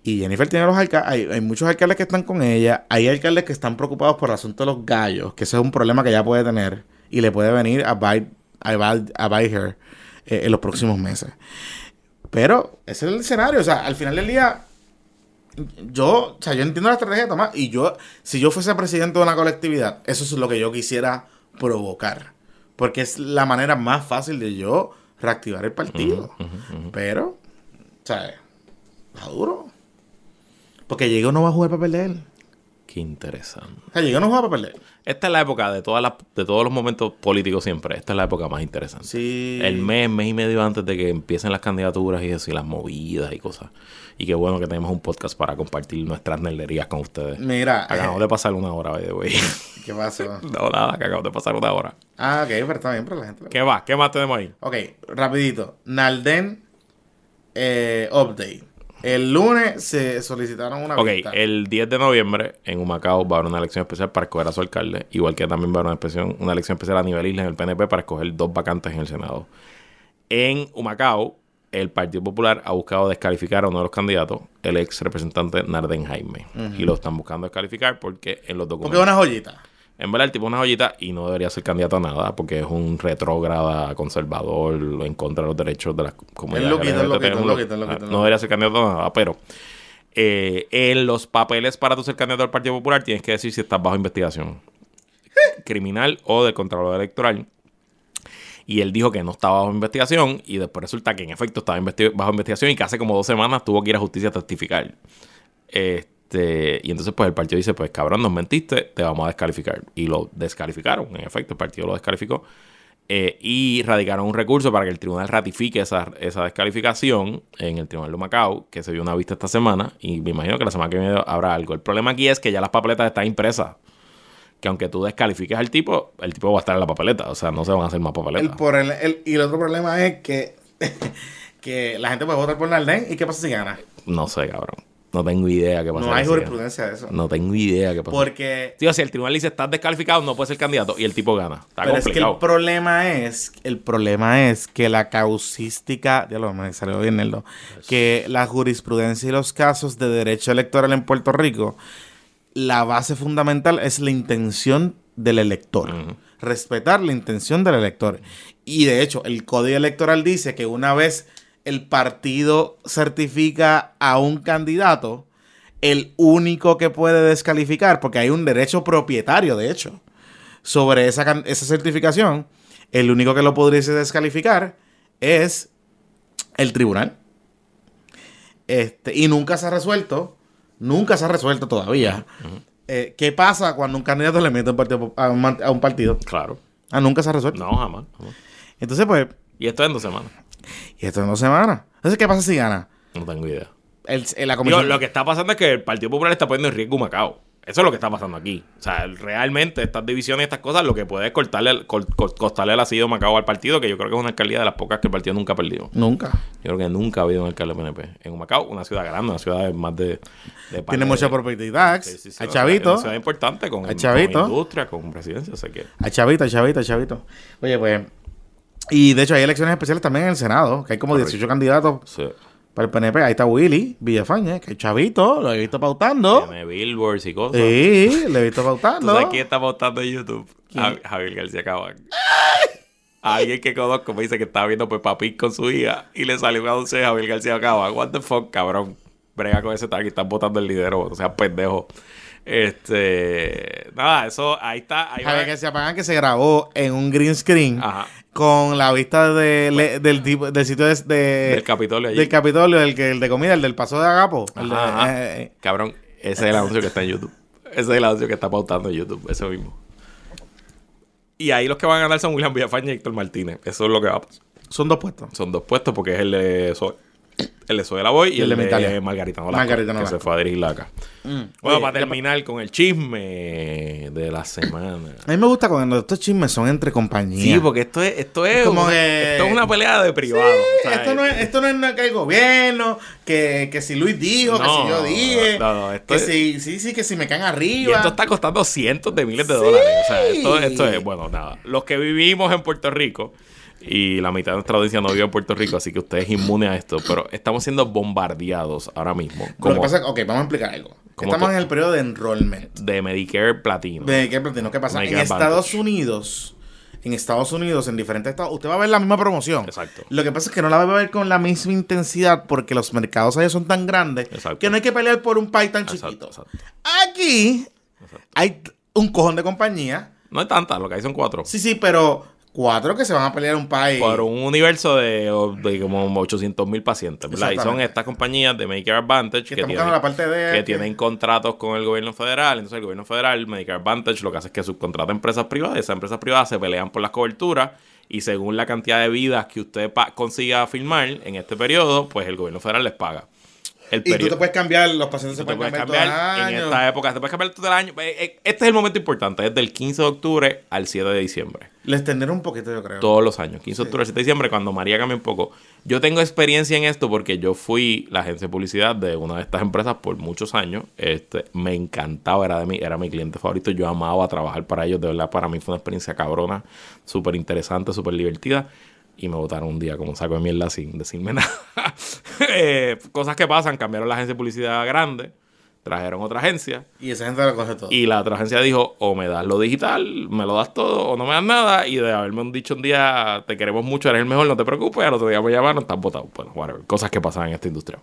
y Jennifer tiene los alcaldes. Hay, hay muchos alcaldes que están con ella. Hay alcaldes que están preocupados por el asunto de los gallos, que ese es un problema que ella puede tener y le puede venir a bite, a eh, en los próximos meses. Pero ese es el escenario. O sea, al final del día, yo, o sea, yo entiendo la estrategia de Tomás. Y yo, si yo fuese presidente de una colectividad, eso es lo que yo quisiera provocar. Porque es la manera más fácil de yo reactivar el partido. Pero, ¿sabes? Está duro. Porque Diego no va a jugar para perder. Qué interesante. O sea, Diego no juega para perder. Esta es la época de todas las, de todos los momentos políticos siempre. Esta es la época más interesante. Sí. El mes, mes y medio antes de que empiecen las candidaturas y eso, y las movidas y cosas. Y qué bueno que tenemos un podcast para compartir nuestras nerderías con ustedes. Mira. Acabamos eh, de pasar una hora, way. ¿Qué pasó? <laughs> No, nada, que acabamos de pasar una hora. Ah, ok, pero está bien, pero la gente... ¿Qué va? ¿Qué más tenemos ahí? Ok, rapidito. Nalden eh, update. El lunes se solicitaron una Ok, vista. el 10 de noviembre en Humacao va a haber una elección especial para escoger a su alcalde, igual que también va a haber una, elección- una elección especial a nivel isla en el PNP para escoger dos vacantes en el Senado. En Humacao, el Partido Popular ha buscado descalificar a uno de los candidatos, el ex representante Narden Jaime. Y lo están buscando descalificar porque en los Porque documentos... es una joyita. En verdad, el tipo es una joyita y no debería ser candidato a nada porque es un retrógrada conservador en contra de los derechos de las comunidades. No debería ser candidato a nada, pero eh, en los papeles para tú ser candidato al Partido Popular tienes que decir si estás bajo investigación criminal o del Contralor Electoral. Y él dijo que no estaba bajo investigación y después resulta que en efecto estaba bajo investigación y que hace como dos semanas tuvo que ir a justicia a testificar. Este, y entonces pues el partido dice, pues cabrón, nos mentiste, te vamos a descalificar. Y lo descalificaron, en efecto, el partido lo descalificó. Eh, y radicaron un recurso para que el tribunal ratifique esa, esa descalificación en el tribunal de Macao, que se dio una vista esta semana, y me imagino que la semana que viene habrá algo. El problema aquí es que ya las papeletas están impresas. Que aunque tú descalifiques al tipo, el tipo va a estar en la papeleta. O sea, no se van a hacer más El, papeletas. por el, el- y el otro problema es que, <laughs> que la gente puede votar por Nalden. ¿Y qué pasa si gana? No sé, cabrón. No tengo idea qué pasa. No hay jurisprudencia de eso. No tengo idea qué pasa. Porque. Tío, si el tribunal dice estás descalificado, no puedes ser candidato y el tipo gana. Está pero es que el problema es. El problema es que la causística. Ya lo me salió bien, Neldo. Que la jurisprudencia y los casos de derecho electoral en Puerto Rico. La base fundamental es la intención del elector. Respetar la intención del elector. Y de hecho, el código electoral dice que una vez el partido certifica a un candidato, el único que puede descalificar, porque hay un derecho propietario, de hecho, sobre esa, esa certificación, el único que lo podría descalificar es el tribunal. Este, y nunca se ha resuelto, nunca se ha resuelto todavía. Eh, ¿Qué pasa cuando un candidato le mete un partido, a, un, man- a un partido? Claro. Ah, nunca se ha resuelto. No, jamás. jamás. Entonces, pues, Y esto es en dos semanas. <laughs> y esto en dos semanas. Entonces, ¿qué pasa si gana? No tengo idea. El, el- la Digo, comisión. lo que está pasando es que el Partido Popular está poniendo en riesgo Macao. Eso es lo que está pasando aquí. O sea, realmente estas divisiones y estas cosas lo que puede es cortarle, el- col- col- costarle el asido Macao al partido, que yo creo que es una alcaldía de las pocas que el partido nunca ha perdido. Nunca. Yo creo que nunca ha habido un alcalde PNP. En Macao, una ciudad grande, una ciudad de más de... de Tiene mucha tax. Sí, sí, ciudad- chavito. Una ciudad importante con, Hay chavito. con industria, con presidencia, o sea que... Hay chavito, hay chavito, hay chavito. Oye, pues. Y de hecho, hay elecciones especiales también en el Senado, que hay como 18 candidatos sí. para el PNP. Ahí está Willy Villafañe, que chavito, lo he visto pautando. Tiene billboards y cosas. Sí, lo he visto ¿Tú pautando. sabes quién está votando en YouTube? Javi- Javier García Cabán. Alguien que conozco me dice que estaba viendo Peppa Pig con su hija y le salió un anuncio de Javier García Cabán. What the fuck, cabrón. Brega con ese tag y están votando el lidero, o sea, pendejo. Este. Nada, eso, ahí está. Ahí va. Javier García Pagán que se grabó en un green screen Ajá. Con la vista de, le- del, tipo, del sitio de, de- Del Capitolio allí. del Capitolio, el, que, el de comida, el del paso de Agapo. el de- Ajá, eh, eh, Cabrón, ese es el anuncio que está en YouTube. Ese es el anuncio que está pautando en YouTube, eso mismo. Y ahí los que van a ganar son William Villafaña y Héctor Martínez. Eso es lo que va a pasar. son dos puestos. Son dos puestos porque es el de Zoe. El de la Boy y, el, de, Italia. Margarita Nolasco, Margarita que Nolasco. se fue a dirigir acá. Bueno, Oye, para ya terminar con el chisme de la semana. A mí me gusta cuando estos chismes son entre compañías. Sí, porque esto es, esto es, Como que- esto es una pelea de privado. Sí, esto, no es, esto no es que el gobierno, que, que si Luis dijo, que si yo dije, no, no, esto que es- si, sí, sí, que si me caen Y arriba. esto está costando cientos de miles de Sí. dólares. O sea, esto, esto es, bueno, nada. Los que vivimos en Puerto Rico, y la mitad de nuestra audiencia no vive en Puerto Rico, así que usted es inmune a esto, pero estamos siendo bombardeados ahora mismo. Lo que Como pasa ok, vamos a explicar algo. Como Estamos en el periodo de enrollment. de Medicare Platino. De qué platino, ¿qué pasa? Medicare en Estados. Unidos, en Estados Unidos, en diferentes estados, usted va a ver la misma promoción. Exacto. Lo que pasa es que no la va a ver con la misma intensidad porque los mercados allá son tan grandes Exacto. que no hay que pelear por un país tan Exacto, chiquito. exacto. Aquí hay un cojón de compañías. No es tanta, lo que hay son cuatro. Sí, sí, pero cuatro que se van a pelear un país. Por un universo de, de como 800 mil pacientes, ¿verdad? Y son estas compañías de Medicare Advantage que que, tienen, la parte de. que tienen contratos con el gobierno federal. Entonces, el gobierno federal, Medicare Advantage, lo que hace es que subcontrata a empresas privadas. Esas empresas privadas se pelean por las coberturas. Y según la cantidad de vidas que usted consiga firmar en este periodo, pues el gobierno federal les paga. El Y tú te puedes cambiar, los pacientes se pueden puedes cambiar, en esta época, te puedes cambiar todo el año. Eh, eh, Este es el momento importante, es del 15 de octubre al 7 de diciembre. Les extendieron un poquito, yo creo. Todos los años, 15 de octubre al 7 de diciembre, cuando María cambia un poco. Yo tengo experiencia en esto porque yo fui la agencia de publicidad de una de estas empresas por muchos años. Este, me encantaba, era, de mi, era mi cliente favorito. Yo amaba trabajar para ellos. De verdad, para mí fue una experiencia cabrona, súper interesante, súper divertida. Y me votaron un día como un saco de mierda sin decirme <laughs> nada. Eh, cosas que pasan, cambiaron la agencia de publicidad grande, trajeron otra agencia. Y esa gente lo coge todo. Y la otra agencia dijo, o me das lo digital, me lo das todo, o no me das nada. Y de haberme dicho un día, te queremos mucho, eres el mejor, no te preocupes. Al otro día me llamaron, estás votado. Bueno, whatever. Cosas que pasan en esta industria.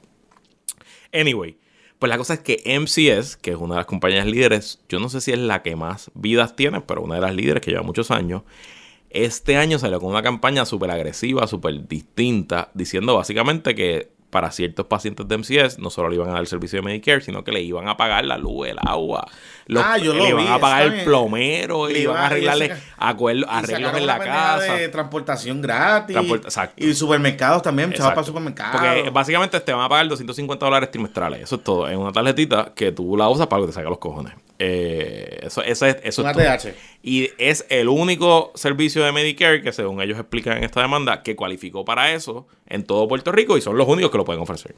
Anyway, pues la cosa es que MCS, que es una de las compañías líderes, yo no sé si es la que más vidas tiene, pero una de las líderes que lleva muchos años, este año salió con una campaña súper agresiva, súper distinta, diciendo básicamente que para ciertos pacientes de MCS no solo le iban a dar el servicio de Medicare, sino que le iban a pagar la luz, el agua, los- Ah, yo lo le iban vi, a pagar el plomero, Le le iban iba- a arreglarle saca- arreglos en la casa. de transportación gratis. Transport- exacto. Y supermercados también, chavos para supermercados. Porque básicamente te van a pagar 250 dólares trimestrales. Eso es todo. Es una tarjetita que tú la usas para que te salga los cojones. Eh, eso, eso es, eso Una es todo. TH. Y es el único servicio de Medicare que, según ellos explican en esta demanda, que cualificó para eso en todo Puerto Rico y son los únicos que lo pueden ofrecer.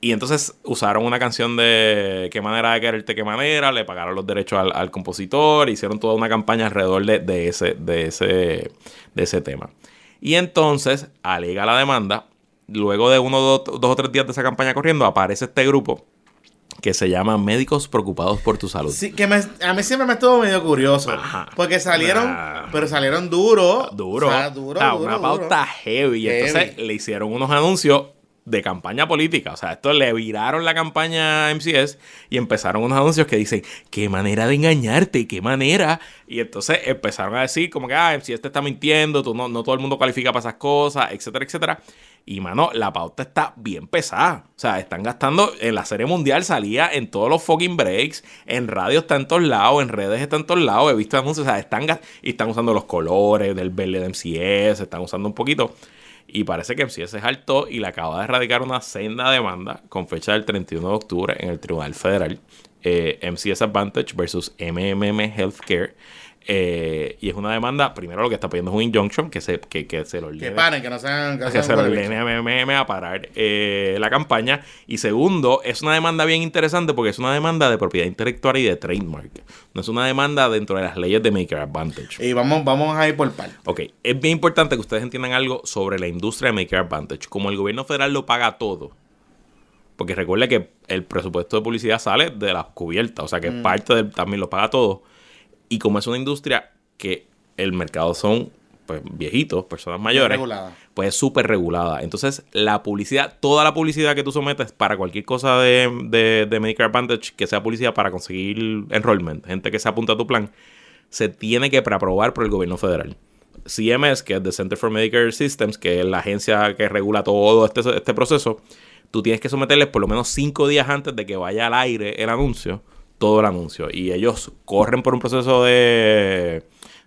Y entonces usaron una canción de qué manera de quererte, qué manera, le pagaron los derechos al, al compositor, hicieron toda una campaña alrededor de, de ese, de, ese, de ese tema. Y entonces alega la demanda. Luego de uno, dos, dos o tres días de esa campaña corriendo, aparece este grupo que se llama Médicos Preocupados por tu Salud. Sí, que me- a mí siempre me estuvo medio curioso. Ajá. Porque salieron, Nah. pero salieron duro. Duro. O sea, duro, O sea, duro, una duro. pauta heavy. Y Heavy. entonces le hicieron unos anuncios de campaña política. O sea, esto le viraron la campaña a MCS y empezaron unos anuncios que dicen, qué manera de engañarte, qué manera. Y entonces empezaron a decir como que, ah, MCS te está mintiendo, tú no, no todo el mundo califica para esas cosas, etcétera, etcétera. Y mano, la pauta está bien pesada. O sea, están gastando, en la serie mundial salía en todos los fucking breaks, en radio está en todos lados, en redes en todos lados, he visto anuncios, o sea, están, y están usando los colores del verde de MCS, están usando un poquito. Y parece que MCS saltó y le acaba de erradicar una senda demanda con fecha del 31 de octubre en el Tribunal Federal. eh, MCS Advantage versus MMM Healthcare. Eh, y es una demanda, primero lo que está pidiendo es un injunction que se, que, que se lo Que lleve- paren, que no sean. Que, que sean se lo ordene a MMM a parar eh, la campaña. Y segundo, es una demanda bien interesante porque es una demanda de propiedad intelectual y de trademark. No es una demanda dentro de las leyes de Maker Advantage. Y vamos, vamos a ir por par. Ok, es bien importante que ustedes entiendan algo sobre la industria de Maker Advantage. Como el gobierno federal lo paga todo, porque recuerde que el presupuesto de publicidad sale de las cubiertas, o sea que parte del- también lo paga todo. Y como es una industria que el mercado son pues, viejitos, personas mayores, regulada. pues es súper regulada. Entonces, la publicidad, toda la publicidad que tú sometes para cualquier cosa de, de, de Medicare Advantage, que sea publicidad para conseguir enrollment, gente que se apunta a tu plan, se tiene que preaprobar por el gobierno federal. CMS, que es the Center for Medicare Systems, que es la agencia que regula todo este, este proceso, tú tienes que someterles por lo menos cinco días antes de que vaya al aire el anuncio, todo el anuncio. Y ellos corren por un proceso de,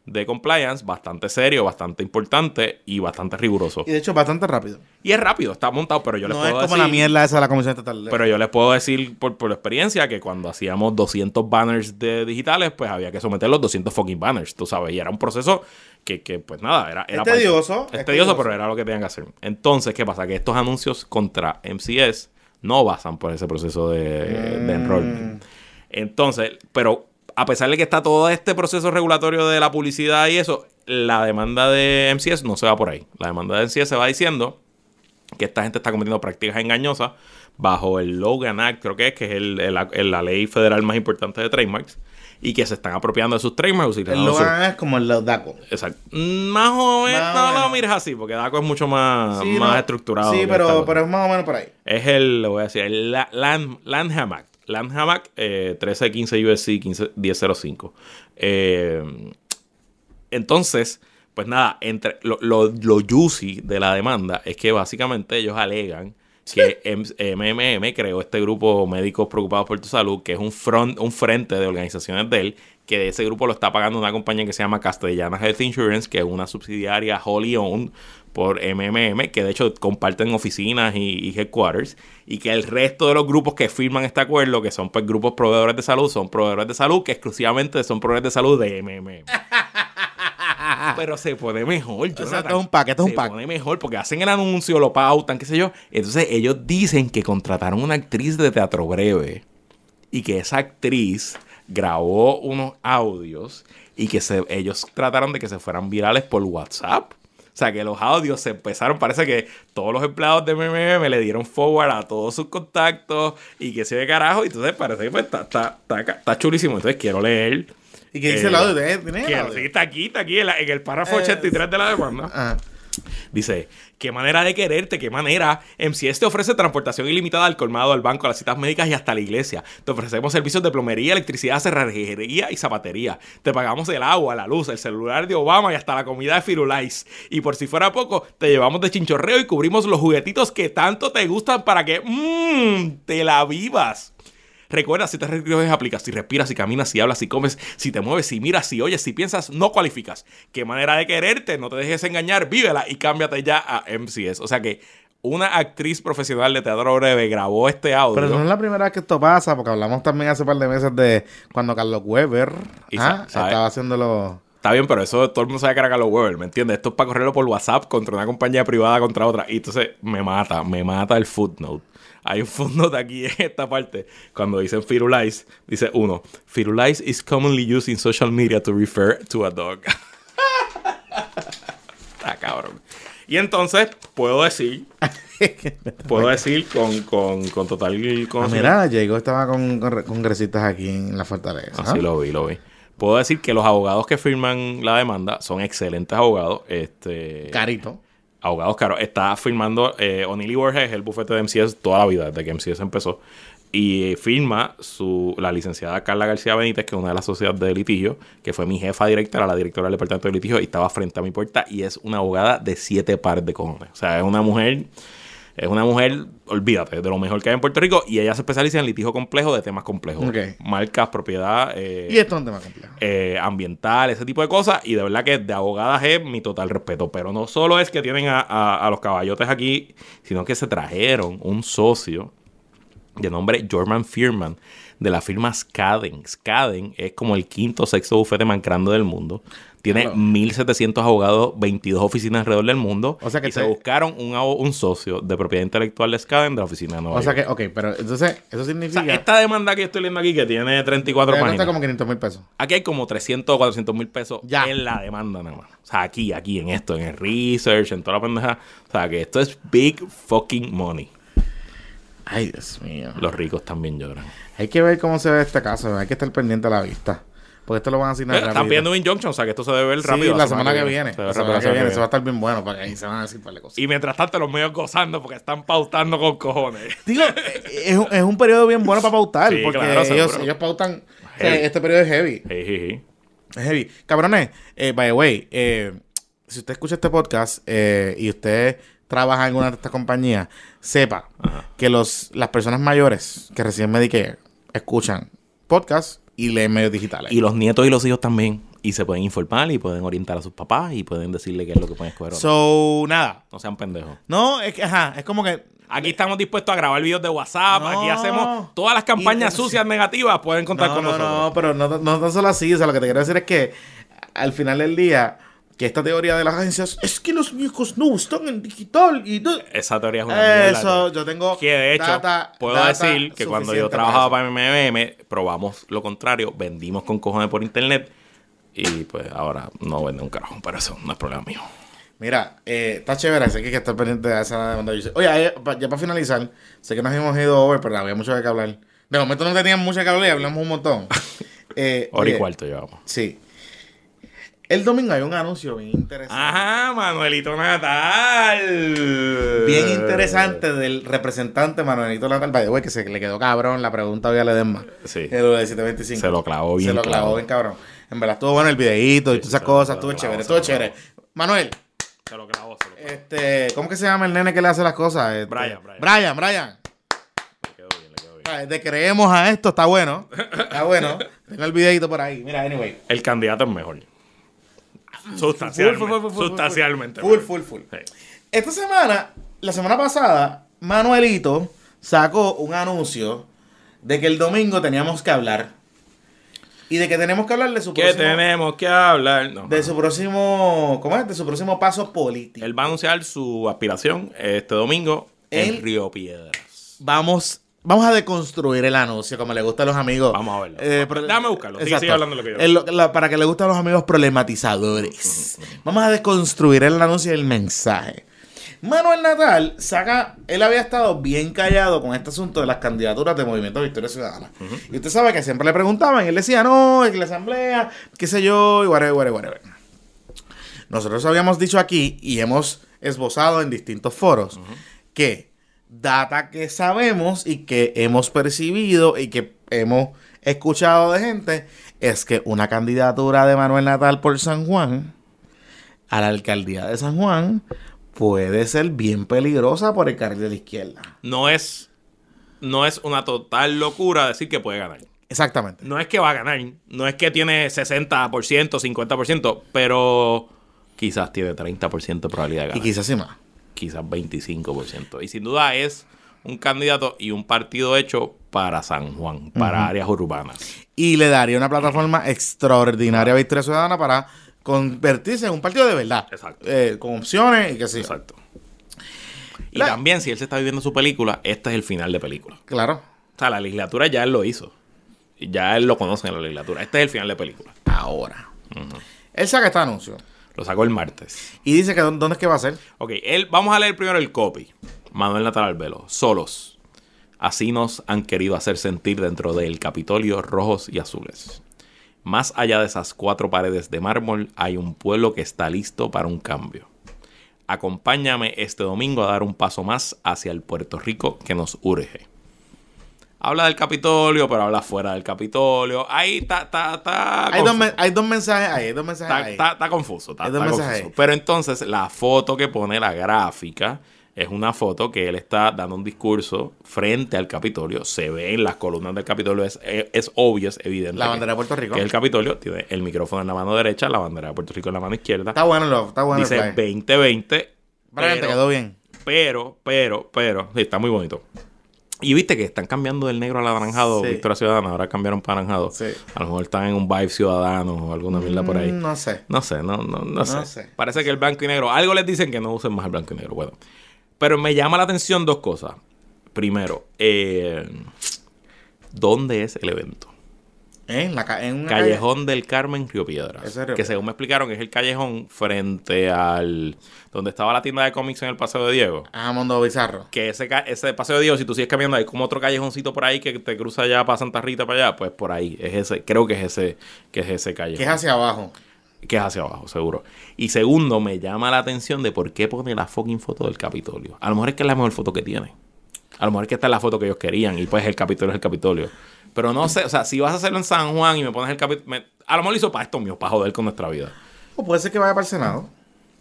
de compliance bastante serio, bastante importante y bastante riguroso. Y de hecho, bastante rápido. Y es rápido, está montado, pero yo les No es puedo como decir... la mierda esa de la Comisión Estatal. de- Pero yo les puedo decir por, por experiencia que cuando hacíamos 200 banners de digitales, pues había que someter los 200 fucking banners, tú sabes. Y era un proceso que, que, pues nada, era... era Es tedioso. Es, es tedioso, pero era lo que tenían que hacer. Entonces, ¿qué pasa? Que estos anuncios contra MCS no pasan por ese proceso de, de Mm. enrollment. Entonces, pero a pesar de que está todo este proceso regulatorio de la publicidad y eso, la demanda de MCS no se va por ahí. La demanda de MCS se va diciendo que esta gente está cometiendo prácticas engañosas bajo el Logan Act, creo que es, que es el- el- el- la ley federal más importante de trademarks, y que se están apropiando de sus trademarks. El Logan es como el DACO. Exacto. Más o menos, no lo menos. mires así, porque DACO es mucho más, Sí, más no, estructurado. Sí, pero, pero es más o menos por ahí. Es el, lo voy a decir, el La- Land, Landham Act. Landham Act eh, 1315 USC 15 1005. Eh, entonces, pues nada, entre lo, lo, lo juicy de la demanda es que básicamente ellos alegan que MMM creó este grupo Médicos Preocupados por tu Salud, que es un, front, un frente de organizaciones de él, que de ese grupo lo está pagando una compañía que se llama Castellana Health Insurance, que es una subsidiaria wholly owned por MMM, que de hecho comparten oficinas y, y headquarters, y que el resto de los grupos que firman este acuerdo, que son pues grupos proveedores de salud, son proveedores de salud, que exclusivamente son proveedores de salud de MMM. <laughs> Pero se pone mejor. esto es un pack, esto es un Se pack. pone mejor porque hacen el anuncio, lo pautan, qué sé yo. Entonces ellos dicen que contrataron una actriz de teatro breve y que esa actriz grabó unos audios y que se, ellos trataron de que se fueran virales por WhatsApp. O sea, que los audios se empezaron, parece que todos los empleados de MMM le dieron forward a todos sus contactos y que se ve carajo. Y entonces parece que pues, está, está, está, está chulísimo. Entonces quiero leer. ¿Y qué dice el Eh, audio? ¿Tiene- el audio? sí, está aquí, está aquí, en, la- en el párrafo Eh, 83 de la demanda. Ajá. Dice, qué manera de quererte, qué manera. MCS te ofrece transportación ilimitada al colmado, al banco, a las citas médicas y hasta la iglesia. Te ofrecemos servicios de plomería, electricidad, cerrajería y zapatería. Te pagamos el agua, la luz, el celular de Obama y hasta la comida de Firulais. Y por si fuera poco, te llevamos de chinchorreo y cubrimos los juguetitos que tanto te gustan para que mmm, te la vivas. Recuerda, si te recoges, aplicas, si respiras, si caminas, si hablas, si comes, si te mueves, si miras, si oyes, si piensas, no cualificas. Qué manera de quererte, no te dejes engañar, vívela y cámbiate ya a MCS. O sea que una actriz profesional de teatro breve grabó este audio. Pero no es la primera vez que esto pasa, porque hablamos también hace un par de meses de cuando Carlos Weber ah, estaba haciéndolo. Está bien, pero eso todo el mundo sabe que era Carlos Weber, ¿me entiendes? Esto es para correrlo por WhatsApp contra una compañía privada contra otra. Y entonces me mata, me mata el footnote. Hay un fondo de aquí en esta parte. Cuando dicen Firulais, dice uno: Firulais is commonly used in social media to refer to a dog. <laughs> Está cabrón. Y entonces puedo decir, <laughs> puedo decir con, con, con total Ah, conocimiento- mira, Diego estaba con, con congresistas aquí en la fortaleza. Así ¿ah? lo vi, lo vi. Puedo decir que los abogados que firman la demanda son excelentes abogados. Este, Carito. Abogados caros. Está firmando eh, O'Neill y Borges, el bufete de MCS toda la vida, desde que MCS empezó. Y firma su, la licenciada Carla García Benítez, que es una de las sociedades de litigio, que fue mi jefa directa, era la directora del departamento de litigio, y estaba frente a mi puerta. Y es una abogada de siete pares de cojones. O sea, es una mujer. Es una mujer, olvídate, de lo mejor que hay en Puerto Rico. Y ella se especializa en litigio complejo de temas complejos. Ok. Marcas, propiedad. eh, Y esto es un tema complejo. eh, ambiental, ese tipo de cosas. Y de verdad que de abogadas es mi total respeto. Pero no solo es que tienen a, a- a los caballotes aquí, sino que se trajeron un socio de nombre Jorman Firman de la firma Skaden. Skaden es como el quinto o sexto bufete más grande del mundo. Tiene Claro. 1.700 abogados, 22 oficinas alrededor del mundo. O sea que y se buscaron un, socio de propiedad intelectual de Skaden de la oficina de Nueva O sea York. que, ok, pero entonces, eso O significa. sea, esta demanda que yo estoy leyendo aquí, que tiene 34 te cuesta páginas. como 500 mil pesos. Aquí hay como 300 o 400 mil pesos Ya. en la demanda nada más. O sea, aquí, aquí, en esto, en el research, en toda la pendeja. O sea, que esto es big fucking money. Ay, Dios mío. Los ricos también lloran. Hay que ver cómo se ve este caso. Hay que estar pendiente a la vista. Porque esto lo van a asignar Eh, Están pidiendo un injunction, o sea, que esto se debe ver Sí, rápido. la semana que viene. Se La semana la que viene. Eso va a estar bien bueno. Porque ahí se van a decir un par de cosas. Y mientras tanto, los medios gozando porque están pautando con cojones. <laughs> Digo, eh, es, un- es un periodo bien bueno para pautar. Sí, porque claro, ellos, ellos pautan. o sea, Heavy. este periodo es heavy. Es heavy. Cabrones, eh, by the way, eh, si usted escucha este podcast eh, y usted trabaja en alguna de estas compañías, sepa que los, las personas mayores que reciben Medicare escuchan podcasts y leen medios digitales. Y los nietos y los hijos también. Y se pueden informar y pueden orientar a sus papás y pueden decirle qué es lo que pueden escoger. so, nada. no sean pendejos. No, es que, ajá, es como que. Aquí estamos dispuestos a grabar videos de WhatsApp. No. Aquí hacemos todas las campañas Y- sucias negativas. Pueden contar no, con no, nosotros. no, pero no, no tan solo así. O sea, lo que te quiero decir es que al final del día, que esta teoría de las agencias es que los viejos no están en digital y no- Esa teoría es una. Eso, yo tengo. Que de hecho, data- puedo data decir que cuando yo trabajaba para para MMM, probamos lo contrario, vendimos con cojones por internet y pues ahora no vende un carajo, pero eso no es problema mío. Mira, eh, está chévere, sé que hay que estar pendiente de esa demanda. Oye, eh, ya para finalizar, sé que nos hemos ido over, pero había mucho de que hablar. De momento no teníamos mucho que hablar y hablamos un montón. <laughs> Eh, Hora y oye, cuarto llevamos. Sí. El domingo hay un anuncio bien interesante. Ajá, Manuelito Natal. Bien interesante del representante Manuelito Natal. The way, que se le quedó cabrón la pregunta hoy a Ledesma. Sí. El de 725. Se lo clavó bien Se lo clavó bien cabrón. En verdad estuvo bueno el videíto y todas esas cosas. Estuvo chévere, estuvo chévere. Manuel, Se lo clavó, se lo clavó. este, ¿cómo que se llama el nene que le hace las cosas? Este, Brian, Brian. Brian, Brian. Le quedó bien, le quedó bien. De creemos a esto, está bueno. Está bueno. <laughs> Tengo el videito por ahí. Mira, anyway. El candidato es mejor. Sustancialmente. Sustancialmente. Full, full, full. Esta semana, la semana pasada, Manuelito sacó un anuncio de que el domingo teníamos que hablar. Y de que tenemos que hablar de su ¿Qué próximo. tenemos que hablar? No, De su próximo. ¿Cómo es? De su próximo paso político. Él va a anunciar su aspiración este domingo Él- en Río Piedras. Vamos. Vamos a deconstruir el anuncio, como le gusta a los amigos. Vamos a verlo. Eh, pro- Déjame buscarlo. Sigue, sigue hablando de lo que yo- El- la- para que le gusten a los amigos problematizadores. Vamos a deconstruir el anuncio y el mensaje. Manuel Natal saca, él había estado bien callado con este asunto de las candidaturas de Movimiento Victoria Ciudadana. Y usted sabe que siempre le preguntaban y él decía, no, es que la asamblea, qué sé yo, y whatever, whatever, whatever. Nosotros habíamos dicho aquí y hemos esbozado en distintos foros que data que sabemos y que hemos percibido y que hemos escuchado de gente es que una candidatura de Manuel Natal por San Juan a la alcaldía de San Juan puede ser bien peligrosa por el carril de la izquierda. No es, no es una total locura decir que puede ganar. Exactamente. No es que va a ganar. No es que tiene 60%, 50%, pero quizás tiene 30% de probabilidad de Y ganar. quizás sí más. Quizás 25%. Y sin duda es un candidato y un partido hecho para San Juan, para áreas urbanas. Y le daría una plataforma extraordinaria a Victoria Ciudadana para convertirse en un partido de verdad. Exacto. Eh, con opciones y que sí. Exacto. Y La- también, si él se está viviendo su película, este es el final de película. Claro. O sea, la legislatura ya él lo hizo. Y Ya él lo conoce en la legislatura. Este es el final de película. Ahora. Él saca este anuncio. Lo sacó el martes. Y dice que dó- dónde es que va a ser. Ok, él, vamos a leer primero el copy. Manuel Natal Albelo. Solos. Así nos han querido hacer sentir dentro del Capitolio rojos y azules. Más allá de esas cuatro paredes de mármol, hay un pueblo que está listo para un cambio. Acompáñame este domingo a dar un paso más hacia el Puerto Rico que nos urge. Habla del Capitolio, pero habla fuera del Capitolio. Ahí está, está, está. Hay hay dos mensajes ahí. Hay dos mensajes ahí. está- está confuso, Hay dos mensajes confuso. ahí. Pero entonces la foto que pone la gráfica es una foto que él está dando un discurso frente al Capitolio. Se ve en las columnas del Capitolio, es, es, es obvio, es evidente. La bandera de Puerto Rico. Que el Capitolio tiene el micrófono en la mano derecha, la bandera de Puerto Rico en la mano izquierda. Está bueno, lo, está bueno. Dice el play. 2020. Brian, te quedó bien. pero, pero, pero, sí, está muy bonito. Y viste que están cambiando del negro al anaranjado, Sí. Victoria Ciudadana, ahora cambiaron para anaranjado. Sí. A lo mejor están en un vibe ciudadano o alguna mierda por ahí. Mm, No sé. No sé, no, no, no, sé. sé. Parece que el blanco y negro. Algo les dicen que no usen más el blanco y negro. Bueno. Pero me llama la atención dos cosas. Primero, eh, ¿dónde es el evento? En, la ca- en una Callejón del Carmen, Río Piedras. Es que según me explicaron es el callejón frente al... Donde estaba la tienda de cómics en el Paseo de Diego. Ah, Mundo Bizarro. Que ese, ese Paseo de Diego, si tú sigues caminando, hay como otro callejoncito por ahí que te cruza ya para Santa Rita para allá. Pues por ahí. Es ese, creo que es ese, que es ese callejón. Que es hacia abajo. que es hacia abajo, seguro. Y segundo, me llama la atención de por qué pone la fucking foto del Capitolio. A lo mejor es que es la mejor foto que tiene. A lo mejor es que esta es la foto que ellos querían y pues el Capitolio es el Capitolio. Pero no sé, o sea, si vas a hacerlo en San Juan y me pones el Capitolio... A lo mejor lo hizo para esto mío, para joder con nuestra vida. O puede ser que vaya para el Senado.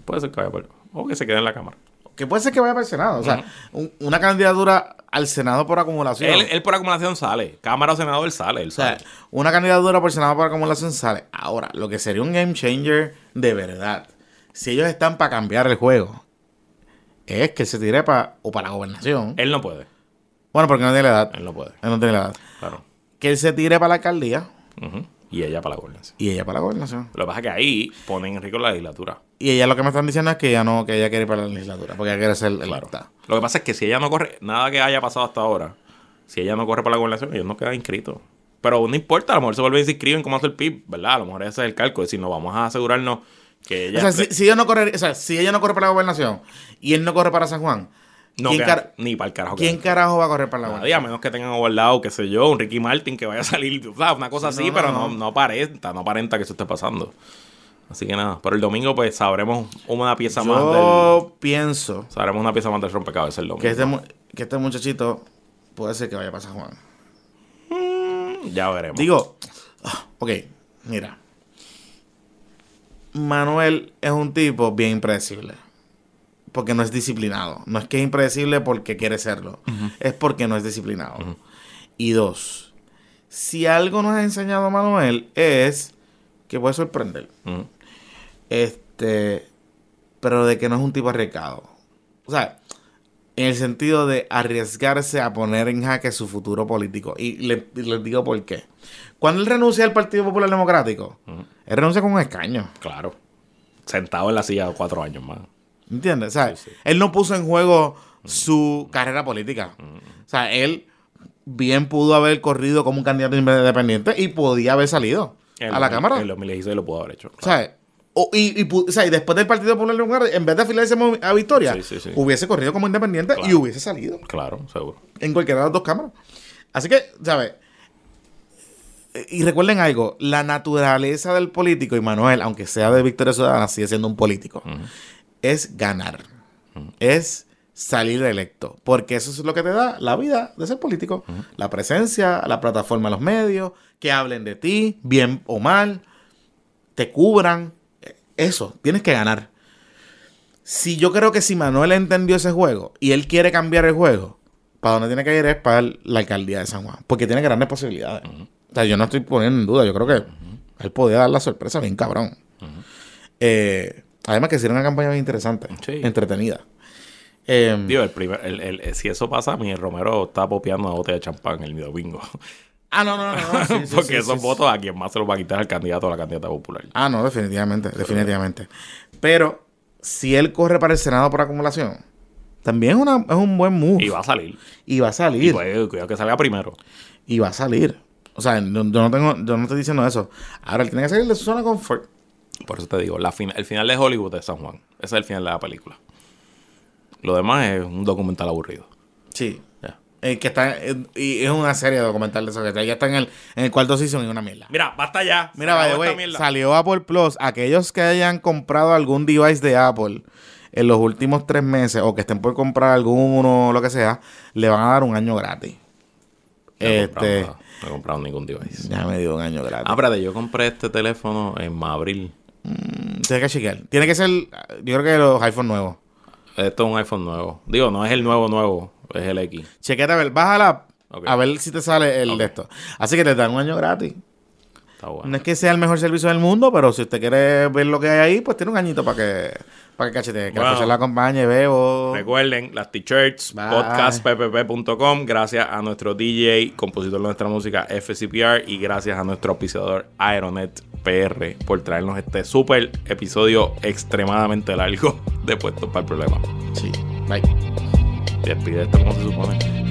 Puede ser que vaya por... O que se quede en la cámara. Que puede ser que vaya para el Senado. O sea, un- una candidatura al Senado por acumulación. Él, él por acumulación sale. Cámara o senador sale, él o sea, sale. una candidatura por Senado por acumulación sale. Ahora, lo que sería un game changer de verdad, si ellos están para cambiar el juego, es que se tire para o para la gobernación. Él no puede. Bueno, porque no tiene la edad. Él no puede. Él no tiene la edad. Claro. Que él se tire para la alcaldía. Y ella para la gobernación. y ella para la gobernación. Lo que pasa es que ahí ponen en riesgo la legislatura. Y ella lo que me están diciendo es que ella no, que ella quiere ir para la legislatura, porque ella quiere ser electa. Lo que pasa es que si ella no corre, nada que haya pasado hasta ahora, si ella no corre para la gobernación, ellos no quedan inscritos. Pero no importa, a lo mejor se vuelven y se inscriben como hace el PIB, ¿verdad? A lo mejor ese es el cálculo. Es decir, no vamos a asegurarnos que ella O sea, si ella no corre, o sea, si ella no corre para la gobernación y él no corre para San Juan, no ¿quién, queda car- ni para el carajo. ¿quién carajo va a correr para la Nadie, a menos que tengan overlado, qué sé yo, un Ricky Martin que vaya a salir, una cosa Sí, así, no, pero no, no, no. no aparenta, no aparenta que eso esté pasando. Así que nada, pero el domingo pues sabremos una pieza más del... Yo pienso Sabremos una pieza más del rompecabezas el domingo. que este, mu- que este muchachito puede ser que vaya para San Juan. Ya veremos. Digo, ah, ok, mira. Manuel es un tipo bien impredecible. Porque no es disciplinado. No es que es impredecible porque quiere serlo. Es porque no es disciplinado. Y dos, si algo nos ha enseñado Manuel es que puede sorprender. Este, pero de que no es un tipo arriesgado. O sea, en el sentido de arriesgarse a poner en jaque su futuro político. Y le- les digo por qué. Cuando él renuncia al Partido Popular Democrático, él renuncia con un escaño. Claro. Sentado en la silla cuatro años más. ¿Entiendes? O sea, Sí, sí. él no puso en juego su carrera política. O sea, él bien pudo haber corrido como un candidato independiente y podía haber salido a la el- Cámara. En 2016 lo pudo haber hecho. O sea, o- y, y pu- o sea, y después del Partido Popular Democrático, en vez de afiliarse a Victoria, Sí, hubiese corrido como independiente y hubiese salido Claro, seguro. en cualquiera de las dos cámaras. Así que, ¿sabes? Y recuerden algo, la naturaleza del político, y Manuel, aunque sea de Victoria Ciudadana, sigue siendo un político, es ganar, es salir electo, porque eso es lo que te da la vida de ser político, la presencia, la plataforma los medios, que hablen de ti, bien o mal, te cubran, eso, tienes que ganar. Si yo creo que si Manuel entendió ese juego y él quiere cambiar el juego, para donde tiene que ir es para la alcaldía de San Juan, porque tiene grandes posibilidades. O sea, yo no estoy poniendo en duda, yo creo que él podía dar la sorpresa bien cabrón. Eh, además que sería una campaña bien interesante, Sí. entretenida. Eh, Digo, el primer, el, el- el- si eso pasa, mi Romero está popeando una botella de champán el domingo. ah, no, no, no. no, <laughs> sí, sí, Porque esos votos a quien más se los va a quitar el candidato o la candidata popular. Ah, no, definitivamente, definitivamente. Pero si él corre para el Senado por acumulación, También es, una, es un buen move. Y va a salir. Y va a Y salir. pues, cuidado que salga primero. Y va a salir. O sea, no- yo no tengo, yo no estoy diciendo eso. Ahora él tiene que salir de su zona de confort. Por eso te digo, la fin- el final de Hollywood es San Juan. Ese es el final de la película. Lo demás es un documental aburrido. Sí. Ya. Eh, que está, eh, y es una serie documental de eso, que ya está en el, en el cuarto season y una mierda. Mira, basta ya. Mira, way, mierda. salió Apple Plus. Aquellos que hayan comprado algún device de Apple en los últimos tres meses o que estén por comprar alguno o lo que sea, le van a dar un año gratis. No he comprado Este. No he comprado ningún device. ya me dio un año gratis. Ah, espérate, yo compré este teléfono en abril. Mm, Tiene que chequear. Tiene que ser, yo creo que los iPhone nuevos. Esto es un iPhone nuevo. Digo, no es el nuevo nuevo, es el X. Chequete a ver, bájala Ok. a ver si te sale el de esto. Así que te dan un año gratis. Está bueno. No es que sea el mejor servicio del mundo, pero si usted quiere ver lo que hay ahí, pues tiene un añito para que, para que cachete, que fecha la acompañe, veo. Recuerden, las t-shirts, podcastppp.com. Gracias a nuestro DJ, compositor de nuestra música, FCPR. Y gracias a nuestro auspiciador Aeronet PR por traernos este súper episodio extremadamente largo <laughs> de Puestos para el Problema. Sí, bye. Despide esto como se supone.